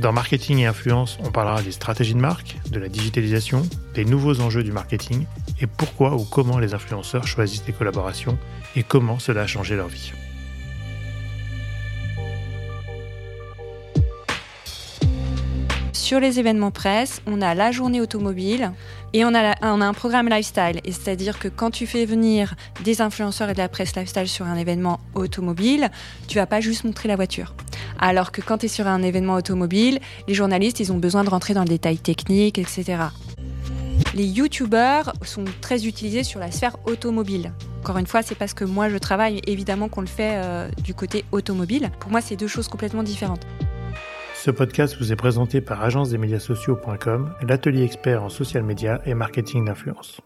Dans Marketing et Influence, on parlera des stratégies de marque, de la digitalisation, des nouveaux enjeux du marketing et pourquoi ou comment les influenceurs choisissent des collaborations et comment cela a changé leur vie. Sur les événements presse, on a la journée automobile et on a, a un programme lifestyle. C'est-à-dire que quand tu fais venir des influenceurs et de la presse lifestyle sur un événement automobile, tu vas pas juste montrer la voiture. Alors que quand tu es sur un événement automobile, les journalistes, ils ont besoin de rentrer dans le détail technique, etc. Les youtubeurs sont très utilisés sur la sphère automobile. Encore une fois, c'est parce que moi je travaille, évidemment qu'on le fait euh, du côté automobile. Pour moi, c'est deux choses complètement différentes. Ce podcast vous est présenté par agence-des-médias-sociaux.com, l'atelier expert en social media et marketing d'influence.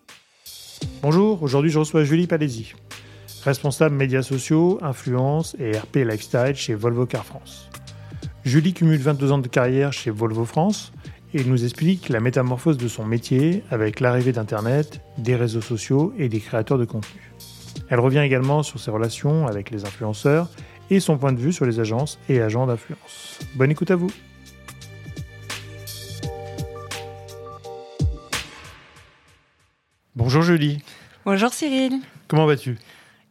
Bonjour, aujourd'hui je reçois Julie Palesi, responsable médias sociaux, influence et RP lifestyle chez Volvo Car France. Julie cumule 22 ans de carrière chez Volvo France et nous explique la métamorphose de son métier avec l'arrivée d'Internet, des réseaux sociaux et des créateurs de contenu. Elle revient également sur ses relations avec les influenceurs et son point de vue sur les agences et agents d'influence. Bonne écoute à vous. Bonjour Julie. Bonjour Cyril. Comment vas-tu?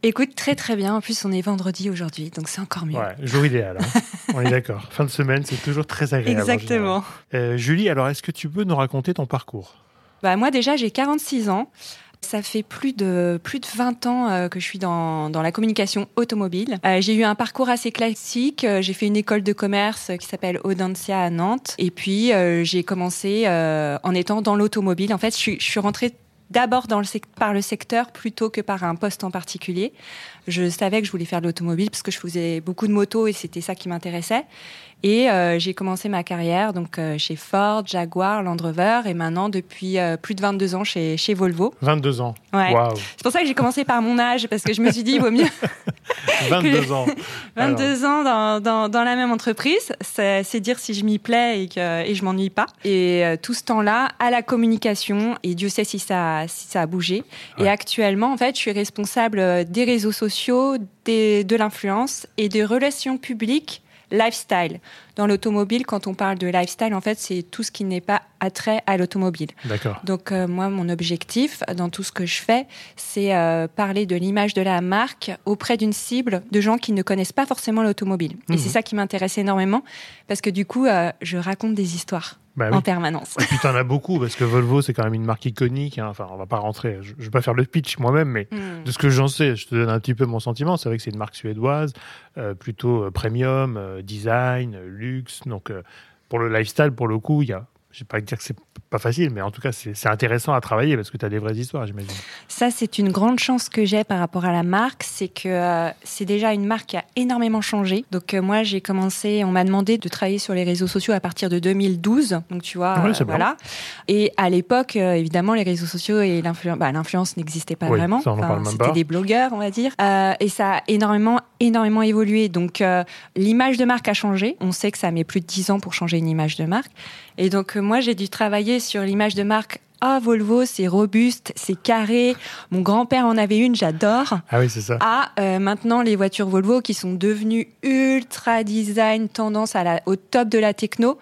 Écoute, très très bien. En plus, on est vendredi aujourd'hui, donc c'est encore mieux. Ouais, jour idéal. Hein. on est d'accord. Fin de semaine, c'est toujours très agréable. Exactement. Euh, Julie, alors est-ce que tu peux nous raconter ton parcours? Bah, Moi déjà, j'ai 46 ans. Ça fait plus de plus de 20 ans euh, que je suis dans, dans la communication automobile. Euh, j'ai eu un parcours assez classique. Euh, j'ai fait une école de commerce qui s'appelle Audencia à Nantes. Et puis j'ai commencé en étant dans l'automobile. En fait, je, je suis rentrée d'abord dans le par le secteur plutôt que par un poste en particulier. Je savais que je voulais faire de l'automobile parce que je faisais beaucoup de motos et c'était ça qui m'intéressait. Et euh, j'ai commencé ma carrière donc euh, chez Ford, Jaguar, Land Rover et maintenant depuis euh, plus de 22 ans chez, chez Volvo. 22 ans. Ouais. C'est pour ça que j'ai commencé par mon âge parce que je me suis dit il vaut mieux. 22 ans. 22 ans dans, dans, dans, la même entreprise, c'est dire si je m'y plais et que et je m'ennuie pas. Et tout ce temps-là à la communication et Dieu sait si ça si ça a bougé. Et actuellement en fait je suis responsable des réseaux sociaux, des, de l'influence et des relations publiques lifestyle. Dans l'automobile, quand on parle de lifestyle, en fait, c'est tout ce qui n'est pas attrait à l'automobile. D'accord. Donc, euh, moi, mon objectif dans tout ce que je fais, c'est euh, parler de l'image de la marque auprès d'une cible de gens qui ne connaissent pas forcément l'automobile. Et c'est mhm. ça qui m'intéresse énormément parce que du coup, euh, je raconte des histoires. Bah en permanence. Et puis en as beaucoup parce que Volvo c'est quand même une marque iconique. Hein. Enfin, on va pas rentrer. Je, ne vais pas faire le pitch moi-même, mais hmm. de ce que j'en sais, je te donne un petit peu mon sentiment. C'est vrai que c'est une marque suédoise, plutôt premium, design, luxe. Donc pour le lifestyle, pour le coup, il y a je vais pas dire que c'est pas facile, mais en tout cas, c'est intéressant à travailler parce que tu as des vraies histoires, j'imagine. Ça, c'est une grande chance que j'ai par rapport à la marque, c'est que euh, c'est déjà une marque qui a énormément changé. Donc euh, moi, j'ai commencé, on m'a demandé de travailler sur les réseaux sociaux à partir de 2012. Donc tu vois, euh, voilà. Et à l'époque, évidemment, les réseaux sociaux et l'influence bah, n'existaient pas vraiment. C'était des blogueurs, on va dire. et ça a énormément, énormément évolué. Donc l'image de marque a changé. On sait que ça met plus de 10 ans pour changer une image de marque. Et donc moi, j'ai dû travailler sur l'image de marque ah, Volvo, c'est robuste, c'est carré. Mon grand-père en avait une, j'adore. Ah oui, c'est ça. Ah, euh, maintenant, les voitures Volvo qui sont devenues ultra design, tendance à la, au top de la techno.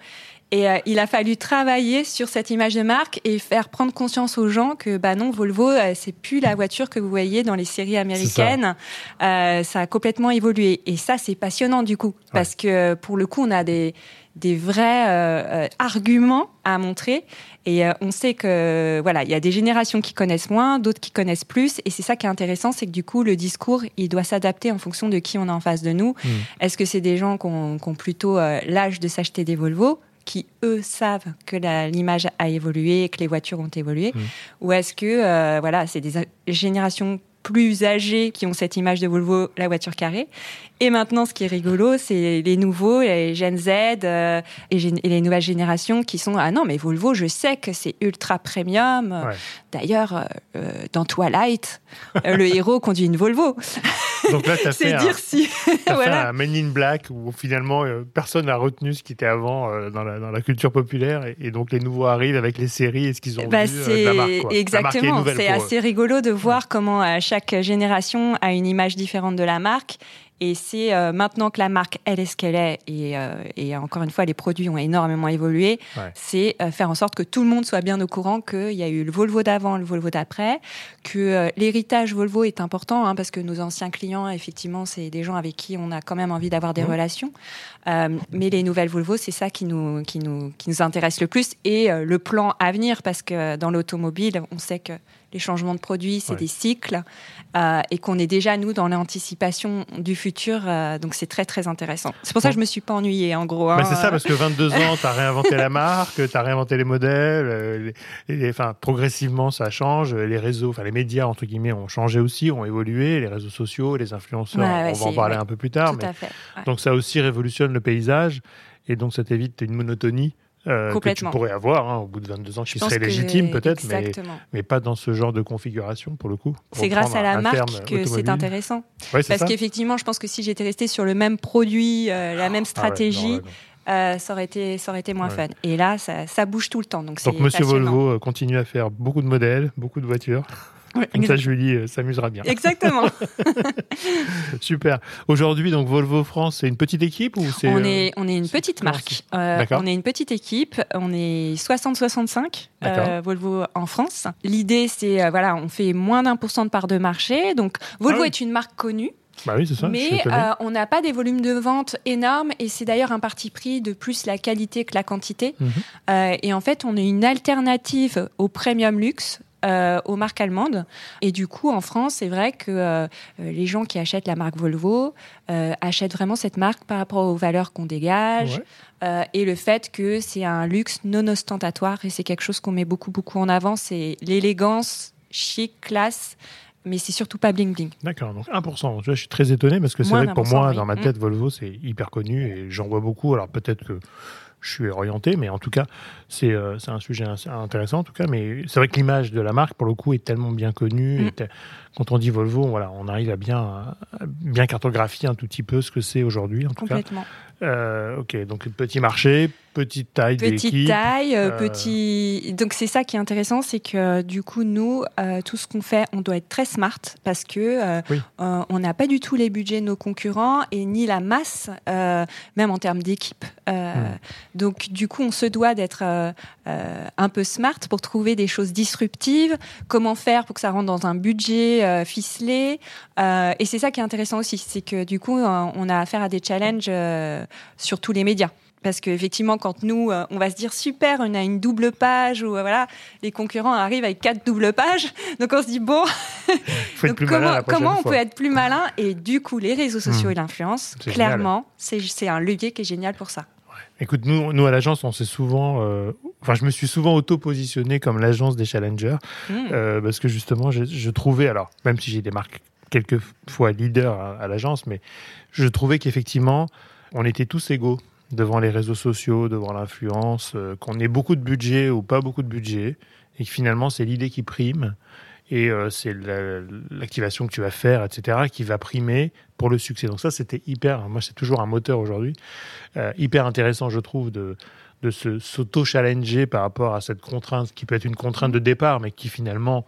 Et euh, il a fallu travailler sur cette image de marque et faire prendre conscience aux gens que bah non Volvo euh, c'est plus la voiture que vous voyez dans les séries américaines. Ça. ça. a complètement évolué et ça c'est passionnant du coup parce que pour le coup on a des des vrais euh, euh, arguments à montrer. Et euh, on sait que voilà, il y a des générations qui connaissent moins, d'autres qui connaissent plus. Et c'est ça qui est intéressant, c'est que du coup, le discours, il doit s'adapter en fonction de qui on a en face de nous. Mmh. Est-ce que c'est des gens qui ont, plutôt l'âge de s'acheter des Volvo qui eux savent que l'image a évolué, que les voitures ont évolué, mmh. ou est-ce que voilà, c'est des générations plus âgés qui ont cette image de Volvo, la voiture carrée. Et maintenant, ce qui est rigolo, c'est les nouveaux, les Gen Z euh, et, les nouvelles générations qui sont ah non mais Volvo, je sais que c'est ultra premium. D'ailleurs, euh, euh, dans Twilight, le héros conduit une Volvo. Donc là, tu as fait, dire si. voilà. un Men in Black où finalement personne n'a retenu ce qui était avant dans, la, culture populaire et, donc les nouveaux arrivent avec les séries et ce qu'ils ont bah, vu de la marque. Exactement, c'est assez rigolo de voir comment chaque génération a une image différente de la marque et c'est euh, maintenant que la marque, elle est ce qu'elle est, et, euh, et, encore une fois, les produits ont énormément évolué, c'est euh, faire en sorte que tout le monde soit bien au courant qu'il y a eu le Volvo d'avant, le Volvo d'après, que l'héritage Volvo est important, hein, parce que nos anciens clients, effectivement, c'est des gens avec qui on a quand même envie d'avoir des mmh. relations. mais les nouvelles Volvo, c'est ça qui nous, qui, nous, qui nous intéresse le plus, et le plan à venir, parce que dans l'automobile, on sait que les changements de produits, c'est des cycles, euh, et qu'on est déjà, nous, dans l'anticipation du futur. Euh, donc, c'est très, très intéressant. C'est pour ça que je ne me suis pas ennuyée, en gros. Hein. c'est ça, parce que 22 ans, tu as réinventé la marque, tu as réinventé les modèles. Euh, enfin, progressivement, ça change. Les réseaux, enfin, les médias, entre guillemets, ont changé aussi, ont évolué. Les réseaux sociaux, les influenceurs, on va en parler un peu plus tard. mais, Donc, ça aussi révolutionne le paysage. Et donc, ça t'évite une monotonie euh, que tu pourrais avoir hein, au bout de 22 ans, qui serait légitime peut-être, mais, mais, pas dans ce genre de configuration pour le coup. C'est grâce à la marque que c'est intéressant. Parce qu'effectivement, je pense que si j'étais resté sur le même produit, euh, la même ah stratégie, euh, ça, aurait été, ça aurait été moins fun. Et là, ça, ça, bouge tout le temps. Donc, donc Monsieur Volvo continue à faire beaucoup de modèles, beaucoup de voitures. Comme ça, Julie euh, s'amusera bien. Exactement. Super. Aujourd'hui, donc Volvo France, c'est une petite équipe ou c'est On est on est une petite marque. Euh, on est une petite équipe. On est 60-65 euh, Volvo en France. L'idée, c'est voilà, on fait moins d'un pour cent de part de marché. Donc Volvo ah est une marque connue. Bah oui, ça, Mais on n'a pas des volumes de vente énormes et c'est d'ailleurs un parti pris de plus la qualité que la quantité. Mhm. et en fait, on est une alternative au premium luxe euh, aux marques allemandes. Et du coup, en France, c'est vrai que euh, les gens qui achètent la marque Volvo euh, achètent vraiment cette marque par rapport aux valeurs qu'on dégage et le fait que c'est un luxe non ostentatoire. Et c'est quelque chose qu'on met beaucoup, beaucoup en avant. C'est l'élégance, chic, classe mais c'est surtout pas bling bling. D'accord, donc 1%. Je suis très étonné parce que c'est vrai que pour moi, dans ma tête, mm. Volvo, c'est hyper connu et j'en vois beaucoup. Alors peut-être que je suis orienté, mais en tout cas, c'est euh, un sujet intéressant en tout cas. Mais c'est vrai que l'image de la marque, pour le coup, est tellement bien connue. Mm. quand on dit Volvo, voilà, on arrive à bien, bien cartographier un tout petit peu ce que c'est aujourd'hui, en tout cas. Euh, ok, donc petit marché, petite taille Petite taille, euh, euh, petit. Donc c'est ça qui est intéressant, c'est que du coup nous, tout ce qu'on fait, on doit être très smart parce que on n'a pas du tout les budgets de nos concurrents et ni la masse, même en termes d'équipe. Hmm. Donc du coup, on se doit d'être un peu smart pour trouver des choses disruptives. Comment faire pour que ça rentre dans un budget ficelé Et c'est ça qui est intéressant aussi, c'est que du coup, on a affaire à des challenges sur tous les médias. Parce qu'effectivement, quand nous, euh, on va se dire super, on a une double page, ou euh, voilà, les concurrents arrivent avec quatre doubles pages. Donc on se dit, bon, comment, on peut être plus malin? Et du coup, les réseaux sociaux hmm. et l'influence, clairement, c'est un levier qui est génial pour ça. Écoute, nous, nous à l'agence, on s'est souvent, euh, enfin, je me suis souvent auto-positionné comme l'agence des challengers, hmm. parce que justement, je, trouvais, alors, même si j'ai des marques quelquefois leaders à l'agence, mais je trouvais qu'effectivement, on était tous égaux devant les réseaux sociaux, devant l'influence, euh, qu'on ait beaucoup de budget ou pas beaucoup de budget, et que finalement c'est l'idée qui prime, et euh, c'est l'activation que tu vas faire, etc., qui va primer pour le succès. Donc ça, c'était hyper, moi c'est toujours un moteur aujourd'hui, euh, hyper intéressant, je trouve, de, de s'auto-challenger par rapport à cette contrainte, qui peut être une contrainte de départ, mais qui finalement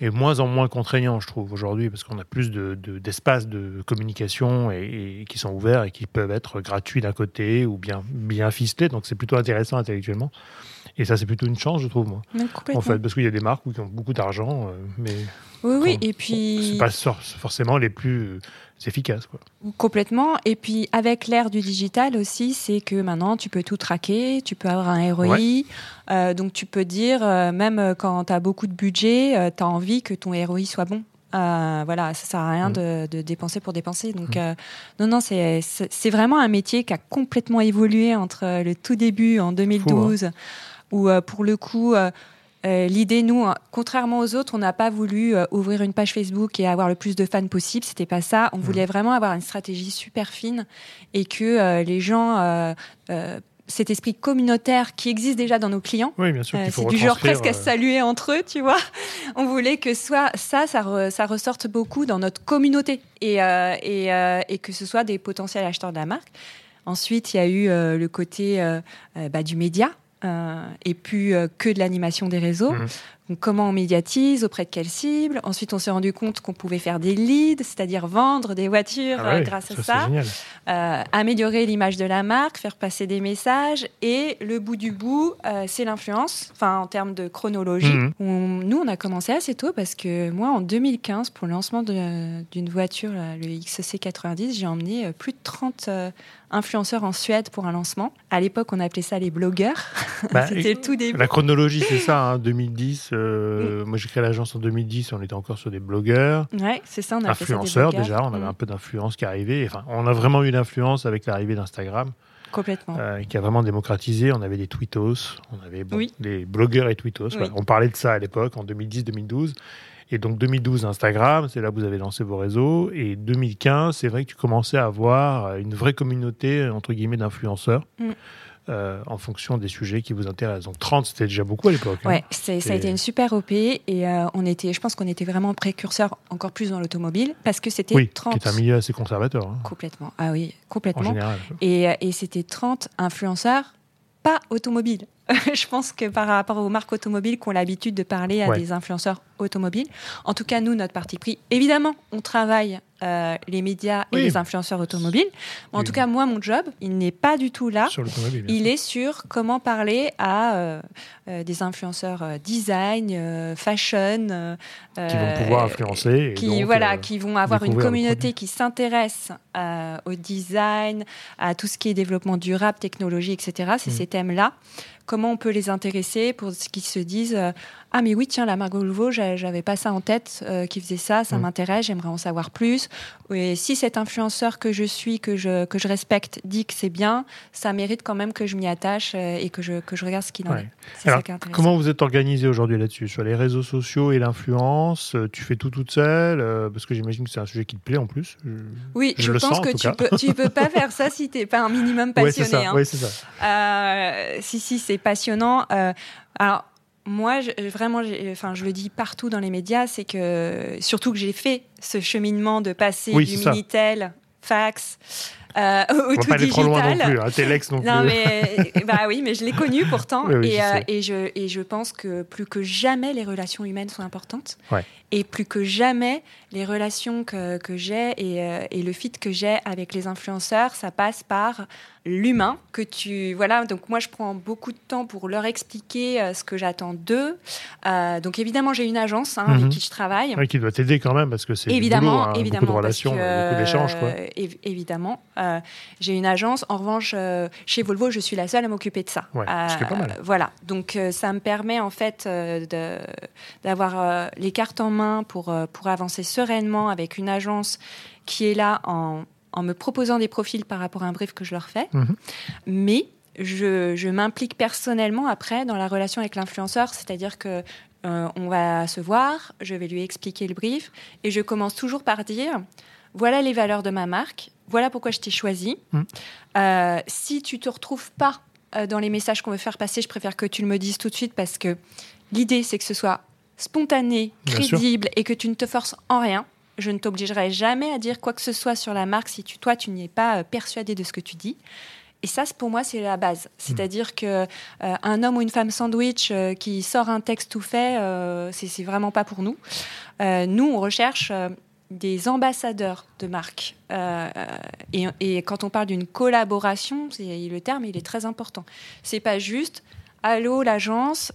est moins en moins contraignant, je trouve, aujourd'hui, parce qu'on a plus d'espaces de, de, communication et, qui sont ouverts et qui peuvent être gratuits d'un côté ou bien, bien ficelés. Donc c'est plutôt intéressant intellectuellement. Et ça, c'est plutôt une chance, je trouve, moi. En fait, parce qu'il y a des marques qui ont beaucoup d'argent, euh, mais. Oui, oui, et puis. C'est pas forcément les plus efficaces, quoi. Complètement. Et puis, avec l'ère du digital aussi, c'est que maintenant, tu peux tout traquer, tu peux avoir un ROI. Euh, donc, tu peux dire, euh, même quand tu as beaucoup de budget, tu as envie que ton ROI soit bon. voilà, ça sert à rien mm. de, dépenser pour dépenser. Donc, mm. non, non, c'est vraiment un métier qui a complètement évolué entre le tout début en 2012 où euh, pour le coup, euh, L'idée, nous, hein, contrairement aux autres, on n'a pas voulu ouvrir une page Facebook et avoir le plus de fans possible. C'était pas ça. On voulait vraiment avoir une stratégie super fine et que les gens cet esprit communautaire qui existe déjà dans nos clients. Oui, bien sûr. c'est du genre presque à saluer entre eux, tu vois. On voulait que soit ça, ça, ça ressorte beaucoup dans notre communauté et, et, et, que ce soit des potentiels acheteurs de la marque. Ensuite, il y a eu euh, le côté euh, euh, bah, du média. Et puis que de l'animation des réseaux. Mmh comment on médiatise, auprès de quelle cible. Ensuite, on s'est rendu compte qu'on pouvait faire des leads, c'est-à-dire vendre des voitures ah euh, grâce à ça. Euh, améliorer l'image de la marque, faire passer des messages. Et le bout du bout, euh, c'est l'influence, enfin en termes de chronologie. Mhm. nous, on a commencé assez tôt parce que moi, en 2015, pour le lancement d'une voiture, le XC90, j'ai emmené plus de 30 influenceurs en Suède pour un lancement. À l'époque, on appelait ça les blogueurs. Bah, C'était le tout début. La chronologie, c'est ça, 2010. Hein, euh, moi, j'ai créé l'agence en 2010, on était encore sur des blogueurs. Ouais, c'est ça, on a Influenceurs, déjà, on avait mm. un peu d'influence qui arrivait. Enfin, on a vraiment eu l'influence avec l'arrivée d'Instagram. Complètement. Euh, qui a vraiment démocratisé. On avait des tweetos, on avait des blogueurs et tweetos. On parlait de ça à l'époque, en 2010-2012. Et donc 2012, Instagram, c'est là que vous avez lancé vos réseaux. Et 2015, c'est vrai que tu commençais à avoir une vraie communauté, entre guillemets, d'influenceurs. Mm. Euh, en fonction des sujets qui vous intéressent. Donc 30, c'était déjà beaucoup à l'époque. Hein. Ouais, ça a été une super OP et euh, on était, je pense qu'on était vraiment précurseur encore plus dans l'automobile parce que c'était oui, 30. qui est un milieu assez conservateur. Hein. Complètement. Ah oui, complètement. En général. Et, euh, et c'était 30 influenceurs pas automobiles. je pense que par rapport aux marques automobiles qui ont l'habitude de parler à des influenceurs automobiles, en tout cas, nous, notre parti pris, évidemment, on travaille euh, les médias et les influenceurs automobiles. en tout cas, moi, mon job, il n'est pas du tout là. il est sur comment parler à euh, euh, des influenceurs design, fashion. qui vont pouvoir influencer. qui, voilà, qui vont avoir une communauté qui s'intéresse au design, à tout ce qui est développement durable, technologie, etc. C'est mmh. ces thèmes-là comment on peut les intéresser pour qu'ils se disent euh, ah mais oui tiens la Margot Volvo j'avais pas ça en tête euh, qui faisait ça ça mm. m'intéresse j'aimerais en savoir plus. Et si cet influenceur que je suis que je que je respecte dit que c'est bien ça mérite quand même que je m'y attache euh, et que je que je regarde ce qu'il en est, ça comment vous êtes organisé aujourd'hui là-dessus? Sur les réseaux sociaux et l'influence tu fais tout toute seule parce que j'imagine que c'est un sujet qui te plaît en plus. Oui je, pense que tu peux tu peux pas faire ça si t'es pas un minimum passionné oui c'est ça, hein. si si c'est passionnant. Euh, alors, moi, je, vraiment, enfin, je le dis partout dans les médias, c'est que surtout que j'ai fait ce cheminement de passer du Minitel, fax, euh, au tout pas aller trop loin non plus, hein, Telex non, non mais bah oui, mais je l'ai connu pourtant, et, euh, et, je et je pense que plus que jamais les relations humaines sont importantes, ouais. et plus que jamais les relations que, que j'ai et, euh, et le fit que j'ai avec les influenceurs, ça passe par l'humain que tu voilà. Donc moi je prends beaucoup de temps pour leur expliquer euh, ce que j'attends d'eux. Euh, donc évidemment j'ai une agence hein, avec mhm. qui je travaille. Oui, qui doit t'aider quand même parce que c'est évidemment boulot, hein, évidemment beaucoup de relations beaucoup d'échanges quoi. évidemment euh, j'ai une agence en revanche chez Volvo je suis la seule à m'occuper de ça ouais, pas mal. voilà donc ça me permet en fait d'avoir les cartes en main pour pour avancer sereinement avec une agence qui est là en en me proposant des profils par rapport à un brief que je leur fais. Mhm. Mais je, m'implique personnellement après dans la relation avec l'influenceur, c'est-à-dire que euh, on va se voir, je vais lui expliquer le brief et je commence toujours par dire voilà les valeurs de ma marque, voilà pourquoi je t'ai choisi. Mhm. Euh, si tu te retrouves pas euh, dans les messages qu'on veut faire passer, je préfère que tu le me dises tout de suite parce que l'idée c'est que ce soit spontané, crédible et que tu ne te forces en rien je ne t'obligerai jamais à dire quoi que ce soit sur la marque si tu, toi, tu n'y es pas euh, persuadé de ce que tu dis. Et ça, pour moi, c'est la base. C'est-à-dire que euh, un homme ou une femme sandwich euh, qui sort un texte tout fait, c'est vraiment pas pour nous. nous, on recherche des ambassadeurs de marque. Et, et, quand on parle d'une collaboration, le terme, il est très important. C'est pas juste Allô, l'agence,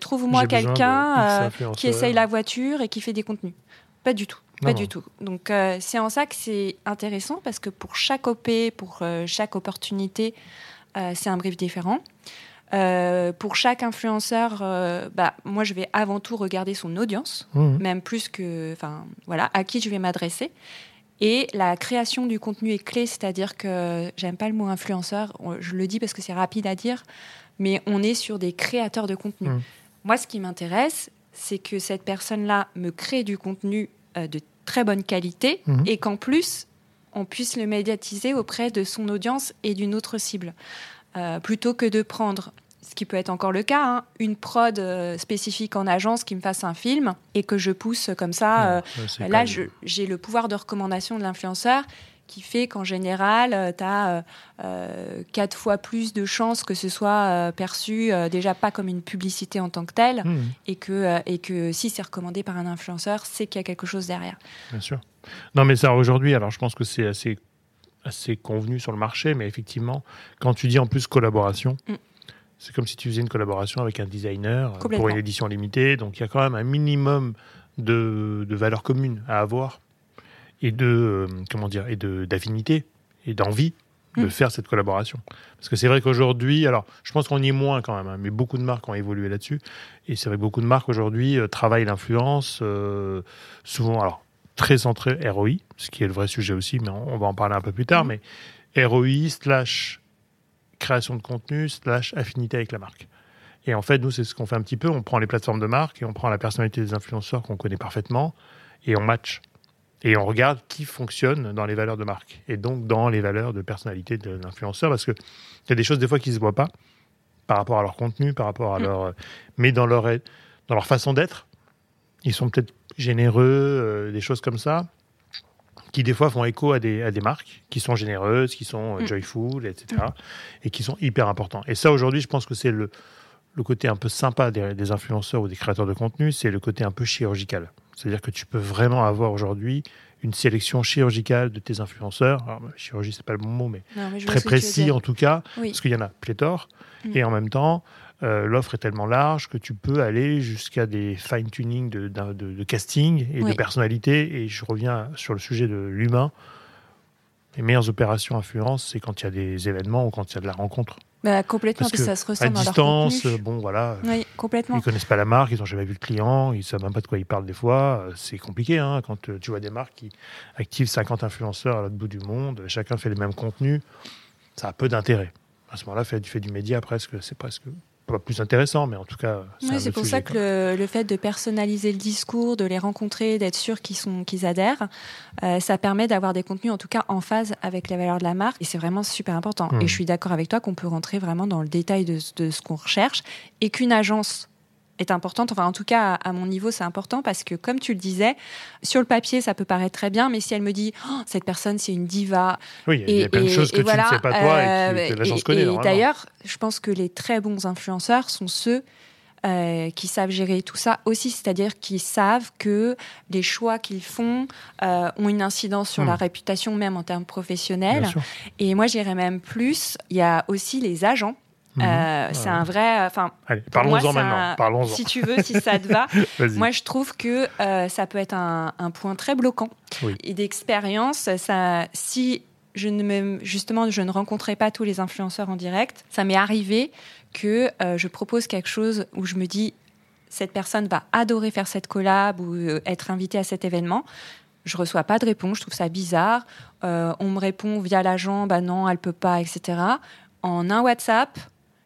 trouve-moi quelqu'un qui essaye la voiture et qui fait des contenus. Pas du tout. Pas du tout. Donc euh, c'est en ça que c'est intéressant parce que pour chaque OP, pour euh, chaque opportunité, euh, c'est un brief différent. Pour chaque influenceur, bah, moi je vais avant tout regarder son audience, mmh. même plus que, enfin voilà, à qui je vais m'adresser. Et la création du contenu est clé, c'est-à-dire que j'aime pas le mot influenceur, je le dis parce que c'est rapide à dire, mais on est sur des créateurs de contenu. Mmh. Moi, ce qui m'intéresse, c'est que cette personne-là me crée du contenu euh, de très bonne qualité Mhm. et qu'en plus, on puisse le médiatiser auprès de son audience et d'une autre cible. Euh, plutôt que de prendre, ce qui peut être encore le cas, hein, une prod euh, spécifique en agence qui me fasse un film et que je pousse comme ça. euh, Ouais, Là, même- j'ai le pouvoir de recommandation de l'influenceur qui fait qu'en général, tu as quatre fois plus de chances que ce soit euh, perçu euh, déjà pas comme une publicité en tant que telle Mhm, et que, euh, et que si c'est recommandé par un influenceur, c'est qu'il y a quelque chose derrière. bien sûr. Non, mais ça, aujourd'hui, alors je pense que c'est assez, assez convenu sur le marché, mais effectivement, quand tu dis en plus collaboration, Mm. C'est comme si tu faisais une collaboration avec un designer euh, pour une édition limitée. Donc, il y a quand même un minimum de, de valeurs communes à avoir et de, euh, comment dire, et de, d'affinité et d'envie de Mm. faire cette collaboration. Parce que c'est vrai qu'aujourd'hui, alors je pense qu'on y est moins quand même, hein, mais beaucoup de marques ont évolué là-dessus. Et c'est vrai que beaucoup de marques aujourd'hui euh, travaillent l'influence, euh, souvent, alors très centré ROI, ce qui est le vrai sujet aussi, mais on, on va en parler un peu plus tard, Mhm. mais ROI slash création de contenu slash affinité avec la marque. Et en fait, nous, c'est ce qu'on fait un petit peu. On prend les plateformes de marque et on prend la personnalité des influenceurs qu'on connaît parfaitement et on match. Et on regarde qui fonctionne dans les valeurs de marque et donc dans les valeurs de personnalité de l'influenceur parce qu'il y a des choses des fois qui ne se voient pas par rapport à leur contenu, par rapport à Mm. leur. Mais dans leur, dans leur façon d'être, ils sont peut-être généreux, euh, des choses comme ça, qui des fois font écho à des, à des marques qui sont généreuses, qui sont euh, Mm. joyful, etc. et qui sont hyper importants. Et ça, aujourd'hui, je pense que c'est le, le côté un peu sympa des, des influenceurs ou des créateurs de contenu, c'est le côté un peu chirurgical. C'est-à-dire que tu peux vraiment avoir aujourd'hui une sélection chirurgicale de tes influenceurs. Alors, chirurgie, c'est pas le bon mot, mais Non, très précis en tout cas, Oui. parce qu'il y en a pléthore. Mm. Et en même temps, euh, l'offre est tellement large que tu peux aller jusqu'à des fine-tuning de, d'un- de- de casting et Oui. de personnalité. Et je reviens sur le sujet de l'humain. Les meilleures opérations influence, c'est quand il y a des événements ou quand il y a de la rencontre. Bah, complètement, Parce que ça se ressent À dans leur distance, euh, bon voilà, Oui, complètement. ils connaissent pas la marque, ils n'ont jamais vu le client, ils savent même pas de quoi ils parlent des fois. C'est compliqué hein, quand euh, tu vois des marques qui activent 50 influenceurs à l'autre bout du monde, chacun fait les mêmes contenus, ça a peu d'intérêt. À ce moment-là, tu fais du média presque, c'est presque pas plus intéressant, mais en tout cas, Oui, c'est pour sujet, ça que le, le fait de personnaliser le discours, de les rencontrer, d'être sûr qu'ils sont qu'ils adhèrent, euh, ça permet d'avoir des contenus en tout cas en phase avec les valeurs de la marque et c'est vraiment super important. Et je suis d'accord avec toi qu'on peut rentrer vraiment dans le détail de, de ce qu'on recherche et qu'une agence est importante. Enfin, en tout cas, à, mon niveau, c'est important parce que, comme tu le disais, sur le papier, ça peut paraître très bien, mais si elle me dit Oh, cette personne, c'est une diva, Oui, il y a plein de choses que tu voilà, ne sais pas toi et euh, qui- que l'agence et- connaît. et d'ailleurs, je pense que les très bons influenceurs sont ceux euh, qui savent gérer tout ça aussi, c'est-à-dire qui savent que les choix qu'ils font euh, ont une incidence sur Hmm. la réputation, même en termes professionnels. Et moi, j'irais même plus. Il y a aussi les agents. Mhm. Euh, C'est un vrai. Enfin, pour moi, parlons-en maintenant. un- Parlons-en. si tu veux, si ça te va. Moi, je trouve que euh, ça peut être un, un point très bloquant. Oui. Et d'expérience, ça, si je ne me, justement, je ne rencontrais pas tous les influenceurs en direct, ça m'est arrivé que euh, je propose quelque chose où je me dis, cette personne va adorer faire cette collab ou euh, être invitée à cet événement. Je reçois pas de réponse, je trouve ça bizarre. Euh, on me répond via l'agent, bah non, elle peut pas, etc. En un WhatsApp,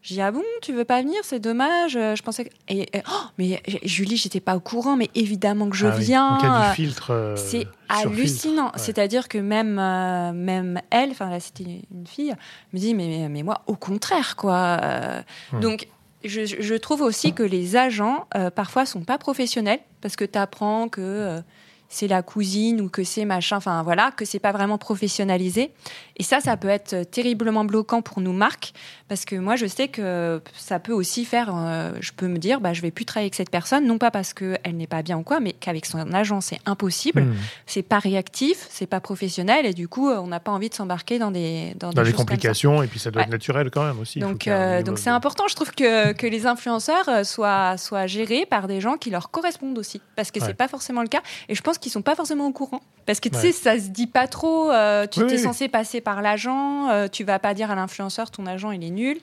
je dis ah bon, tu veux pas venir, c'est dommage. euh, Je pensais que... et, et- oh, mais Julie, j'étais pas au courant, mais évidemment que je Ah oui. viens. Donc, il y a du filtre. euh, c'est hallucinant. Ouais. C'est-à-dire que même, euh, même elle, enfin là c'était une fille, me dit mais, mais moi au contraire quoi. Euh. Donc je, je trouve aussi que les agents parfois sont pas professionnels parce que tu apprends que c'est la cousine ou que c'est machin, enfin voilà, que c'est pas vraiment professionnalisé. Et ça, ça peut être terriblement bloquant pour nous marques parce que moi, je sais que ça peut aussi faire, euh, je peux me dire, bah, je vais plus travailler avec cette personne, non pas parce qu'elle n'est pas bien ou quoi, mais qu'avec son agent, c'est impossible, Hmm. c'est pas réactif, c'est pas professionnel et du coup, on n'a pas envie de s'embarquer dans des dans, Dans des les choses comme ça. complications, et puis ça doit être naturel quand même aussi. Donc, euh, donc c'est de- important, je trouve que, que les influenceurs euh, soient, soient gérés par des gens qui leur correspondent aussi, parce que Ouais. c'est pas forcément le cas. Et je pense qu'ils sont pas forcément au courant, parce que tu Ouais. sais, ça se dit pas trop. euh, tu Oui, t'es oui. censé passer par l'agent, euh, tu vas pas dire à l'influenceur ton agent il est nul.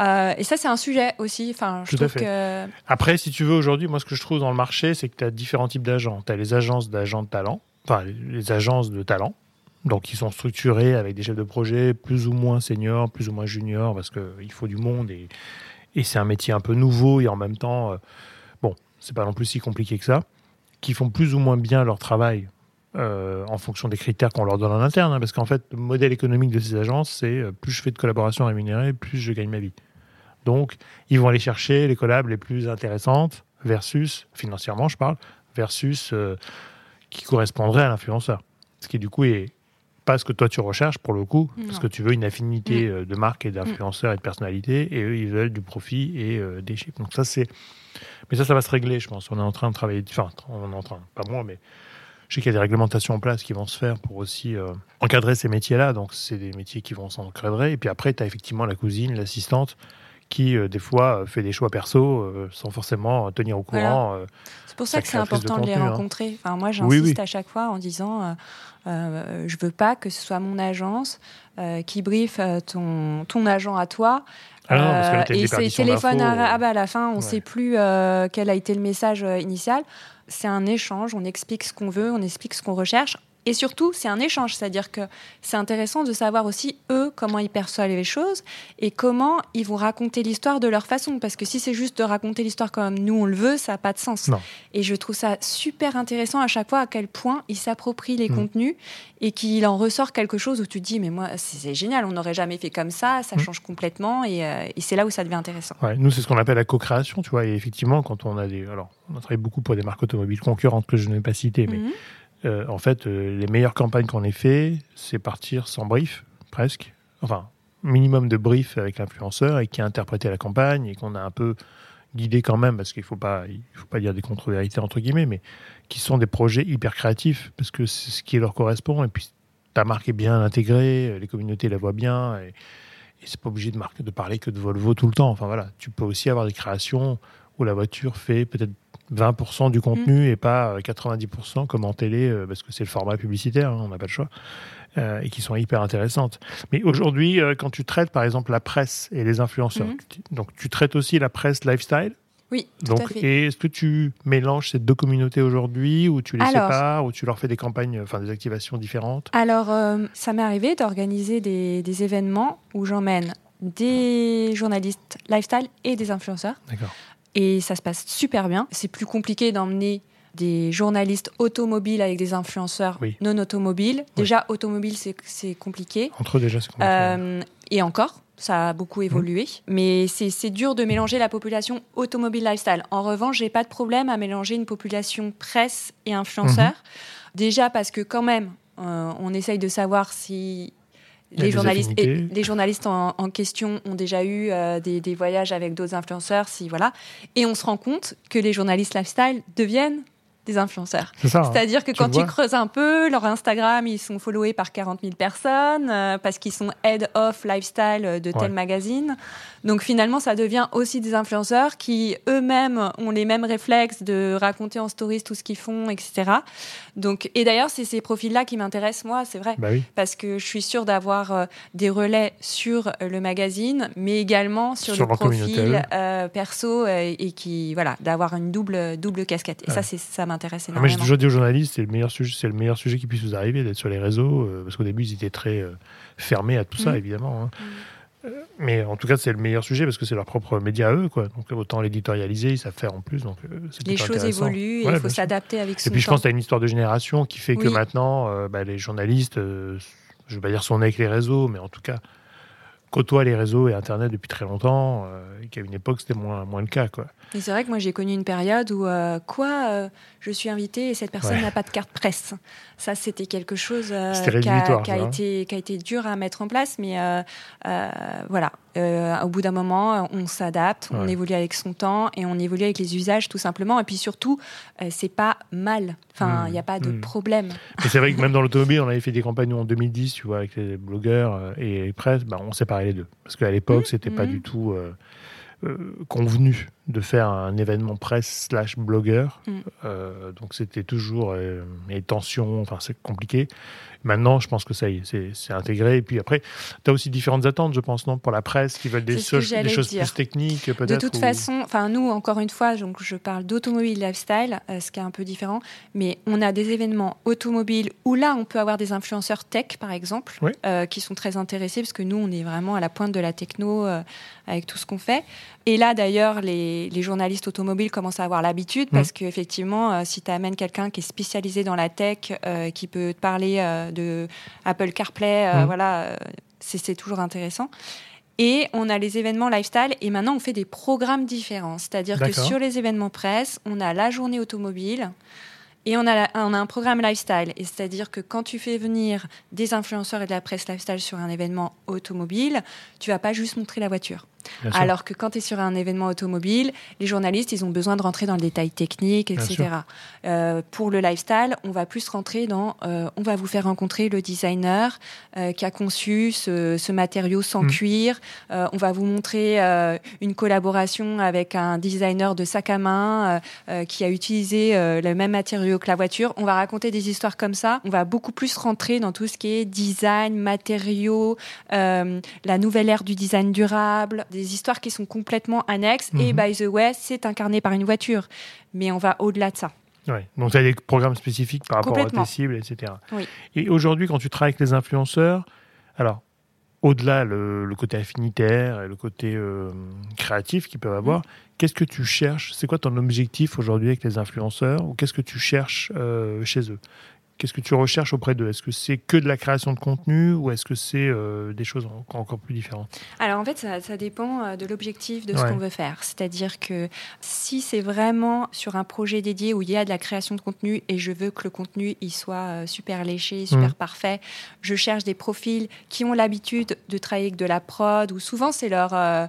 Euh, et ça c'est un sujet aussi. Enfin, je Tout à trouve fait. que Après, si tu veux, aujourd'hui, moi, ce que je trouve dans le marché, c'est que tu as différents types d'agents. Tu as les agences d'agents de talent, enfin, les agences de talent, donc qui sont structurées avec des chefs de projet plus ou moins seniors, plus ou moins juniors, parce qu'il faut du monde et, et c'est un métier un peu nouveau et en même temps, euh, bon, c'est pas non plus si compliqué que ça, qui font plus ou moins bien leur travail euh, en fonction des critères qu'on leur donne en interne. hein, parce qu'en fait, le modèle économique de ces agences, c'est euh, plus je fais de collaboration rémunérée, plus je gagne ma vie. Donc, ils vont aller chercher les collabs les plus intéressantes versus, financièrement je parle, versus euh, qui correspondraient à l'influenceur. Ce qui du coup est pas ce que toi tu recherches pour le coup, parce que tu veux une affinité Mm. euh, de marque et d'influenceur et de personnalité, et eux ils veulent du profit et euh, des chiffres. Donc ça c'est, mais ça ça va se régler, je pense. On est en train de travailler, enfin on est en train, pas moi, mais je sais qu'il y a des réglementations en place qui vont se faire pour aussi euh, encadrer ces métiers-là. Donc c'est des métiers qui vont s'encadrer. Et puis après tu as effectivement la cousine, l'assistante qui euh, des fois euh, fait des choix perso euh, sans forcément tenir au courant. C'est pour ça que c'est de important de, les hein. rencontrer. Enfin, moi, j'insiste oui. à chaque fois en disant euh, je veux pas que ce soit mon agence euh, qui briefe ton, ton agent à toi. Ah non, parce que là, t'as une et c'est téléphone à, ah bah, à la fin, on ne ouais. sait plus quel a été le message initial. C'est un échange, on explique ce qu'on veut, on explique ce qu'on recherche. Et surtout, c'est un échange, c'est-à-dire que c'est intéressant de savoir aussi, eux, comment ils perçoivent les choses et comment ils vont raconter l'histoire de leur façon. Parce que si c'est juste de raconter l'histoire comme nous, on le veut, ça n'a pas de sens. Non. Et je trouve ça super intéressant à chaque fois à quel point ils s'approprient les Mm. contenus et qu'il en ressort quelque chose où tu te dis, mais moi, c'est génial, on n'aurait jamais fait comme ça, ça Mm. change complètement et, euh, et c'est là où ça devient intéressant. Ouais, nous, c'est ce qu'on appelle la co-création, tu vois. Et effectivement, quand on a des. Alors, on a travaillé beaucoup pour des marques automobiles concurrentes que je n'ai pas citées, mais Mhm. Euh, en fait, euh, les meilleures campagnes qu'on ait fait, c'est partir sans brief, presque. Enfin, minimum de brief avec l'influenceur et qui a interprété la campagne et qu'on a un peu guidé quand même, parce qu'il ne faut pas, faut pas dire des contre-vérités, entre guillemets, mais qui sont des projets hyper créatifs, parce que c'est ce qui leur correspond. Et puis, ta marque est bien intégrée, les communautés la voient bien. Et, et c'est pas obligé de, marque, de parler que de Volvo tout le temps. Enfin voilà, tu peux aussi avoir des créations où la voiture fait peut-être 20% du contenu et pas euh, 90% comme en télé, euh, parce que c'est le format publicitaire, hein, on n'a pas le choix, euh, et qui sont hyper intéressantes. Mais aujourd'hui, euh, quand tu traites par exemple la presse et les influenceurs, Mhm. tu- donc tu traites aussi la presse lifestyle? Oui, tout à Donc, fait. et est-ce que tu mélanges ces deux communautés aujourd'hui, ou tu les Alors- sépares, ou tu leur fais des campagnes, enfin des activations différentes? Alors, euh, ça m'est arrivé d'organiser des, des événements où j'emmène des journalistes lifestyle et des influenceurs. D'accord. Et ça se passe super bien. C'est plus compliqué d'emmener des journalistes automobiles avec des influenceurs Oui. non automobiles. Déjà, automobile, c'est- compliqué. Entre eux déjà, c'est compliqué. Euh, et encore, ça a beaucoup évolué. Mais c'est dur de mélanger la population automobile lifestyle. En revanche, j'ai pas de problème à mélanger une population presse et influenceurs. Mhm. Déjà parce que quand même, euh, on essaye de savoir si les journalistes, et, les journalistes en, en question ont déjà eu euh, des, des voyages avec d'autres influenceurs, si voilà. Et on se rend compte que les journalistes lifestyle deviennent des influenceurs. hein. C'est-à-dire que quand tu creuses un peu, leur Instagram, ils sont followés par 40 000 personnes euh, parce qu'ils sont head of lifestyle de tel magazine. Donc finalement, ça devient aussi des influenceurs qui eux-mêmes ont les mêmes réflexes de raconter en stories tout ce qu'ils font, etc. Donc, et d'ailleurs, c'est ces profils-là qui m'intéressent, moi, c'est vrai Bah oui. parce que je suis sûre d'avoir euh, des relais sur euh, le magazine, mais également sur, Sur le profil euh, perso et qui voilà d'avoir une double double casquette. Et Ouais. ça, c'est ça m'intéresse Ah, mais j'ai énormément. toujours dit aux journalistes, c'est le meilleur sujet, c'est le meilleur sujet qui puisse vous arriver d'être sur les réseaux, parce qu'au début ils étaient très fermés à tout ça, Mhm. évidemment. hein. Euh, Mais en tout cas, c'est le meilleur sujet parce que c'est leur propre média à eux, quoi. Donc autant l'éditorialiser, ils savent faire en plus. Donc euh, Les choses évoluent et Ouais, il faut s'adapter avec son Et puis je pense que tu as une histoire de génération qui fait que maintenant, euh, bah, les journalistes, euh, je ne vais pas dire sont nés avec les réseaux, mais en tout cas côtoient les réseaux et Internet depuis très longtemps, euh, et qu'à une époque c'était moins, moins le cas, quoi. Et c'est vrai que moi j'ai connu une période où euh, quoi, euh, je suis invitée et cette personne Ouais. n'a pas de carte presse. Ça c'était quelque chose qui, a, a hein. été qui a été dur à mettre en place, mais voilà. Euh, au bout d'un moment, on s'adapte, on évolue avec son temps et on évolue avec les usages tout simplement. Et puis surtout, euh, c'est pas mal. Enfin, il Mm. n'y a pas de Mm. problème. Et c'est vrai que même dans l'automobile, on avait fait des campagnes en 2010, tu vois, avec les blogueurs euh, et les presses, bah, on séparait les deux. Parce qu'à l'époque, Mmh, c'était pas mmh. du tout euh, convenu de faire un événement presse slash blogueur. Mm. Euh, donc c'était toujours euh, les tensions, enfin c'est compliqué. Maintenant, je pense que ça y est, c'est- intégré. Et puis après, tu as aussi différentes attentes, je pense, non Pour la presse, qui veulent des, choses- des j'allais choses dire. plus techniques, peut-être De toute ou- façon, enfin nous encore une fois, donc je parle d'automobile lifestyle, euh, ce qui est un peu différent, mais on a des événements automobiles où là on peut avoir des influenceurs tech par exemple, Oui. euh, qui sont très intéressés parce que nous on est vraiment à la pointe de la techno euh, avec tout ce qu'on fait. Et là d'ailleurs les, les journalistes automobiles commencent à avoir l'habitude Mhm. parce qu'effectivement euh, si tu amènes quelqu'un qui est spécialisé dans la tech, euh, qui peut te parler euh, de Apple CarPlay, euh, Mhm. voilà, c'est toujours intéressant. Et on a les événements lifestyle et maintenant on fait des programmes différents. C'est-à-dire que sur les événements presse, on a la journée automobile et on a, la- on a un programme lifestyle. Et c'est-à-dire que quand tu fais venir des influenceurs et de la presse lifestyle sur un événement automobile, tu vas pas juste montrer la voiture. Alors que quand tu es sur un événement automobile, les journalistes, ils ont besoin de rentrer dans le détail technique, etc. Euh, pour le lifestyle, on va plus rentrer dans, euh, on va vous faire rencontrer le designer euh, qui a conçu ce, ce matériau sans Mm. cuir. On va vous montrer une collaboration avec un designer de sac à main qui a utilisé le même matériau que la voiture. On va raconter des histoires comme ça. On va beaucoup plus rentrer dans tout ce qui est design, matériaux, la nouvelle ère du design durable, des histoires qui sont complètement annexes. Et Mhm. by the way, c'est incarné par une voiture. Mais on va au-delà de ça. Ouais. Donc, tu as des programmes spécifiques par rapport à tes cibles, etc. Oui. Et aujourd'hui, quand tu travailles avec les influenceurs, alors, au-delà le, le côté affinitaire et le côté euh, créatif qu'ils peuvent avoir, Mm. qu'est-ce que tu cherches? C'est quoi ton objectif aujourd'hui avec les influenceurs? Ou qu'est-ce que tu cherches euh, chez eux? Qu'est-ce que tu recherches auprès d'eux? Est-ce que c'est que de la création de contenu ou est-ce que c'est euh, des choses en- encore plus différentes? Alors en fait, ça, ça dépend euh, de l'objectif de ce qu'on veut faire. C'est-à-dire que si c'est vraiment sur un projet dédié où il y a de la création de contenu et je veux que le contenu il soit euh, super léché, super Mhm. parfait, je cherche des profils qui ont l'habitude de travailler avec de la prod ou souvent c'est leur euh,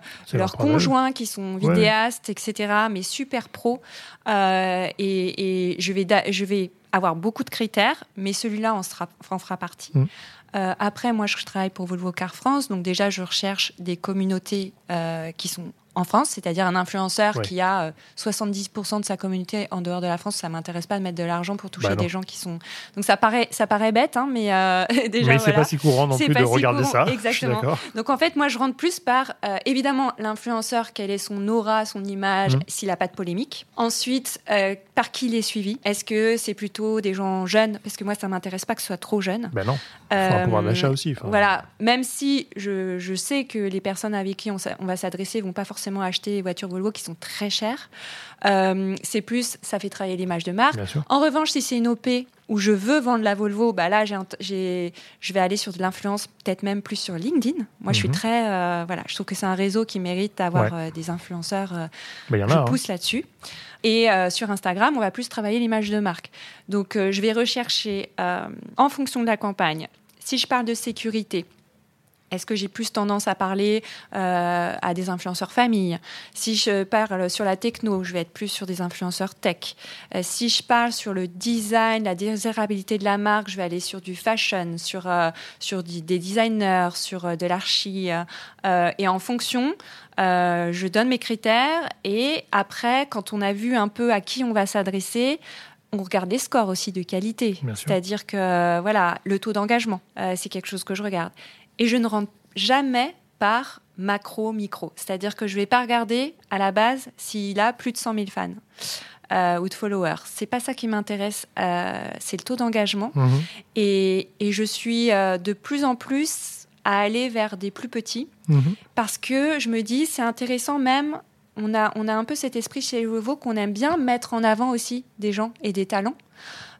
qui sont Ouais. vidéastes, etc., mais super pro. Euh, et, et je, vais da- je vais avoir beaucoup de critères, mais celui-là en, sera- en fera partie. Mm. Euh, après, moi, je travaille pour Volvo Car France, donc déjà, je recherche des communautés euh, qui sont en France, c'est-à-dire un influenceur Ouais. qui a euh, 70% de sa communauté en dehors de la France. Ça m'intéresse pas de mettre de l'argent pour toucher Bah des gens qui sont. Donc ça paraît, ça paraît bête, hein, mais euh, déjà. Mais c'est voilà. pas si courant non plus de si regarder courant, ça. exactement. Donc en fait, moi, je rentre plus par, euh, évidemment, l'influenceur, quelle est son aura, son image, Mhm. s'il n'a pas de polémique. Ensuite, euh, par qui il est suivi Est-ce que c'est plutôt des gens jeunes? Parce que moi, ça m'intéresse pas que ce soit trop jeune. Ben non, faut un Euh, pouvoir d'achat aussi. Voilà, même si je, je sais que les personnes avec qui on, on va s'adresser vont pas forcément acheter des voitures Volvo qui sont très chères, euh, c'est plus, ça fait travailler l'image de marque. En revanche, si c'est une OP où je veux vendre la Volvo, bah là, j'ai, je vais aller sur de l'influence, peut-être même plus sur LinkedIn. Moi, je suis Mhm. très, euh, voilà, je trouve que c'est un réseau qui mérite d'avoir Ouais. euh, des influenceurs. euh, il y en je a. hein. là-dessus. Et sur Instagram, on va plus travailler l'image de marque. Donc, je vais rechercher, en fonction de la campagne, si je parle de sécurité, est-ce que j'ai plus tendance à parler euh, à des influenceurs famille? Si je parle sur la techno, je vais être plus sur des influenceurs tech. Euh, si je parle sur le design, la désirabilité de la marque, je vais aller sur du fashion, sur, euh, sur du- des designers, sur de l'archi. et en fonction, je donne mes critères. Et après, quand on a vu un peu à qui on va s'adresser, on regarde les scores aussi de qualité. C'est-à-dire que voilà, le taux d'engagement, c'est quelque chose que je regarde. Et je ne rentre jamais par macro, micro. C'est-à-dire que je ne vais pas regarder à la base s'il a plus de 100 000 fans euh, ou de followers. C'est pas ça qui m'intéresse. euh, c'est le taux d'engagement. Mhm. Et, et je suis euh, de plus en plus à aller vers des plus petits Mhm. parce que je me dis c'est intéressant même. On a, on a un peu cet esprit chez Volvo qu'on aime bien mettre en avant aussi des gens et des talents.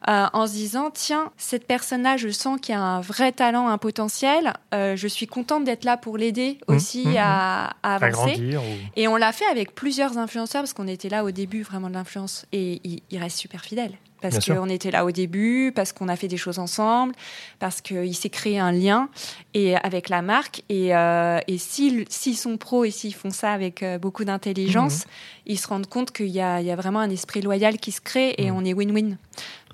Euh, en se disant tiens cette personne-là je sens qu'il y a un vrai talent un potentiel euh, je suis contente d'être là pour l'aider Mmh, aussi mmh, à, à À avancer grandir. ou- et on l'a fait avec plusieurs influenceurs parce qu'on était là au début vraiment de l'influence et il restent super fidèles. Bien Parce qu'on était là au début, parce qu'on a fait des choses ensemble, parce qu'il s'est créé un lien et, avec la marque. Et, euh, et s'ils sont pros et s'ils font ça avec beaucoup d'intelligence, Mmh. Ils se rendent compte qu'il y, y a vraiment un esprit loyal qui se crée et Mhm. on est win-win.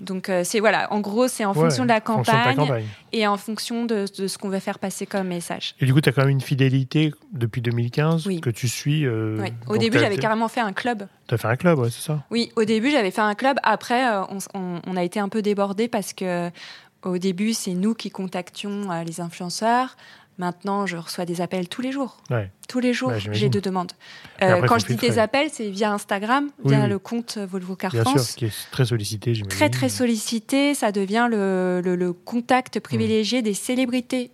Donc euh, c'est voilà, en gros, c'est en fonction de la campagne, et en fonction de, ce qu'on veut faire passer comme message. Et du coup, tu as quand même une fidélité depuis 2015 que tu suis. Euh, oui. Au début, j'avais carrément fait un club. Tu as fait un club, ouais, c'est ça Oui, au début, j'avais fait un club. Après, euh, on, a été un peu débordé parce que au début, c'est nous qui contactions les influenceurs. Maintenant, je reçois des appels tous les jours. Tous les jours, j'ai deux demandes. Euh, quand je dis des appels, c'est via Instagram, via le compte Volvo Car Bien France. Sûr, qui est très sollicité, j'imagine. Très, très sollicité. Ça devient le, le, contact privilégié des célébrités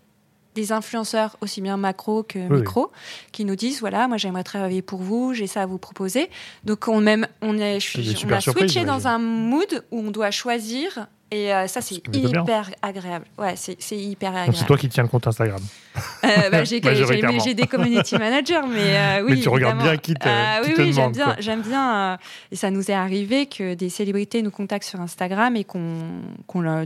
des influenceurs aussi bien macro que micro qui nous disent voilà moi j'aimerais travailler pour vous j'ai ça à vous proposer donc on même on est on a switché dans un mood où on doit choisir et euh, ça, c'est hyper agréable. Ouais, c'est hyper agréable. C'est toi qui tiens le compte Instagram. Euh, bah, j'ai des community managers, mais euh, oui. Mais tu regardes bien qui te, qui oui, oui, j'aime bien. J'aime bien. et ça nous est arrivé que des célébrités nous contactent sur Instagram et qu'on,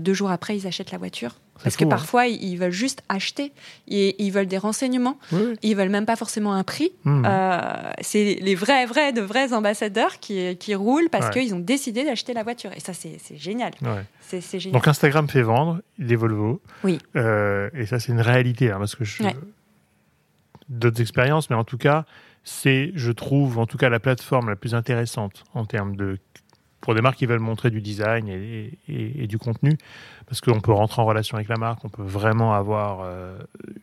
deux jours après, ils achètent la voiture. Parce que hein. parfois, ils veulent juste acheter. Et ils veulent des renseignements. Oui. Ils veulent même pas forcément un prix. Hmm. c'est les vrais, vrais, de vrais ambassadeurs qui, qui roulent parce qu'ils ont décidé d'acheter la voiture. Et ça, c'est génial. Ouais. Donc Instagram fait vendre des Volvo. Oui. Euh, et ça, c'est une réalité, hein, parce que je... d'autres expériences, mais en tout cas, c'est, je trouve, en tout cas, la plateforme la plus intéressante en termes de pour des marques qui veulent montrer du design et, du contenu, parce qu'on peut rentrer en relation avec la marque, on peut vraiment avoir euh,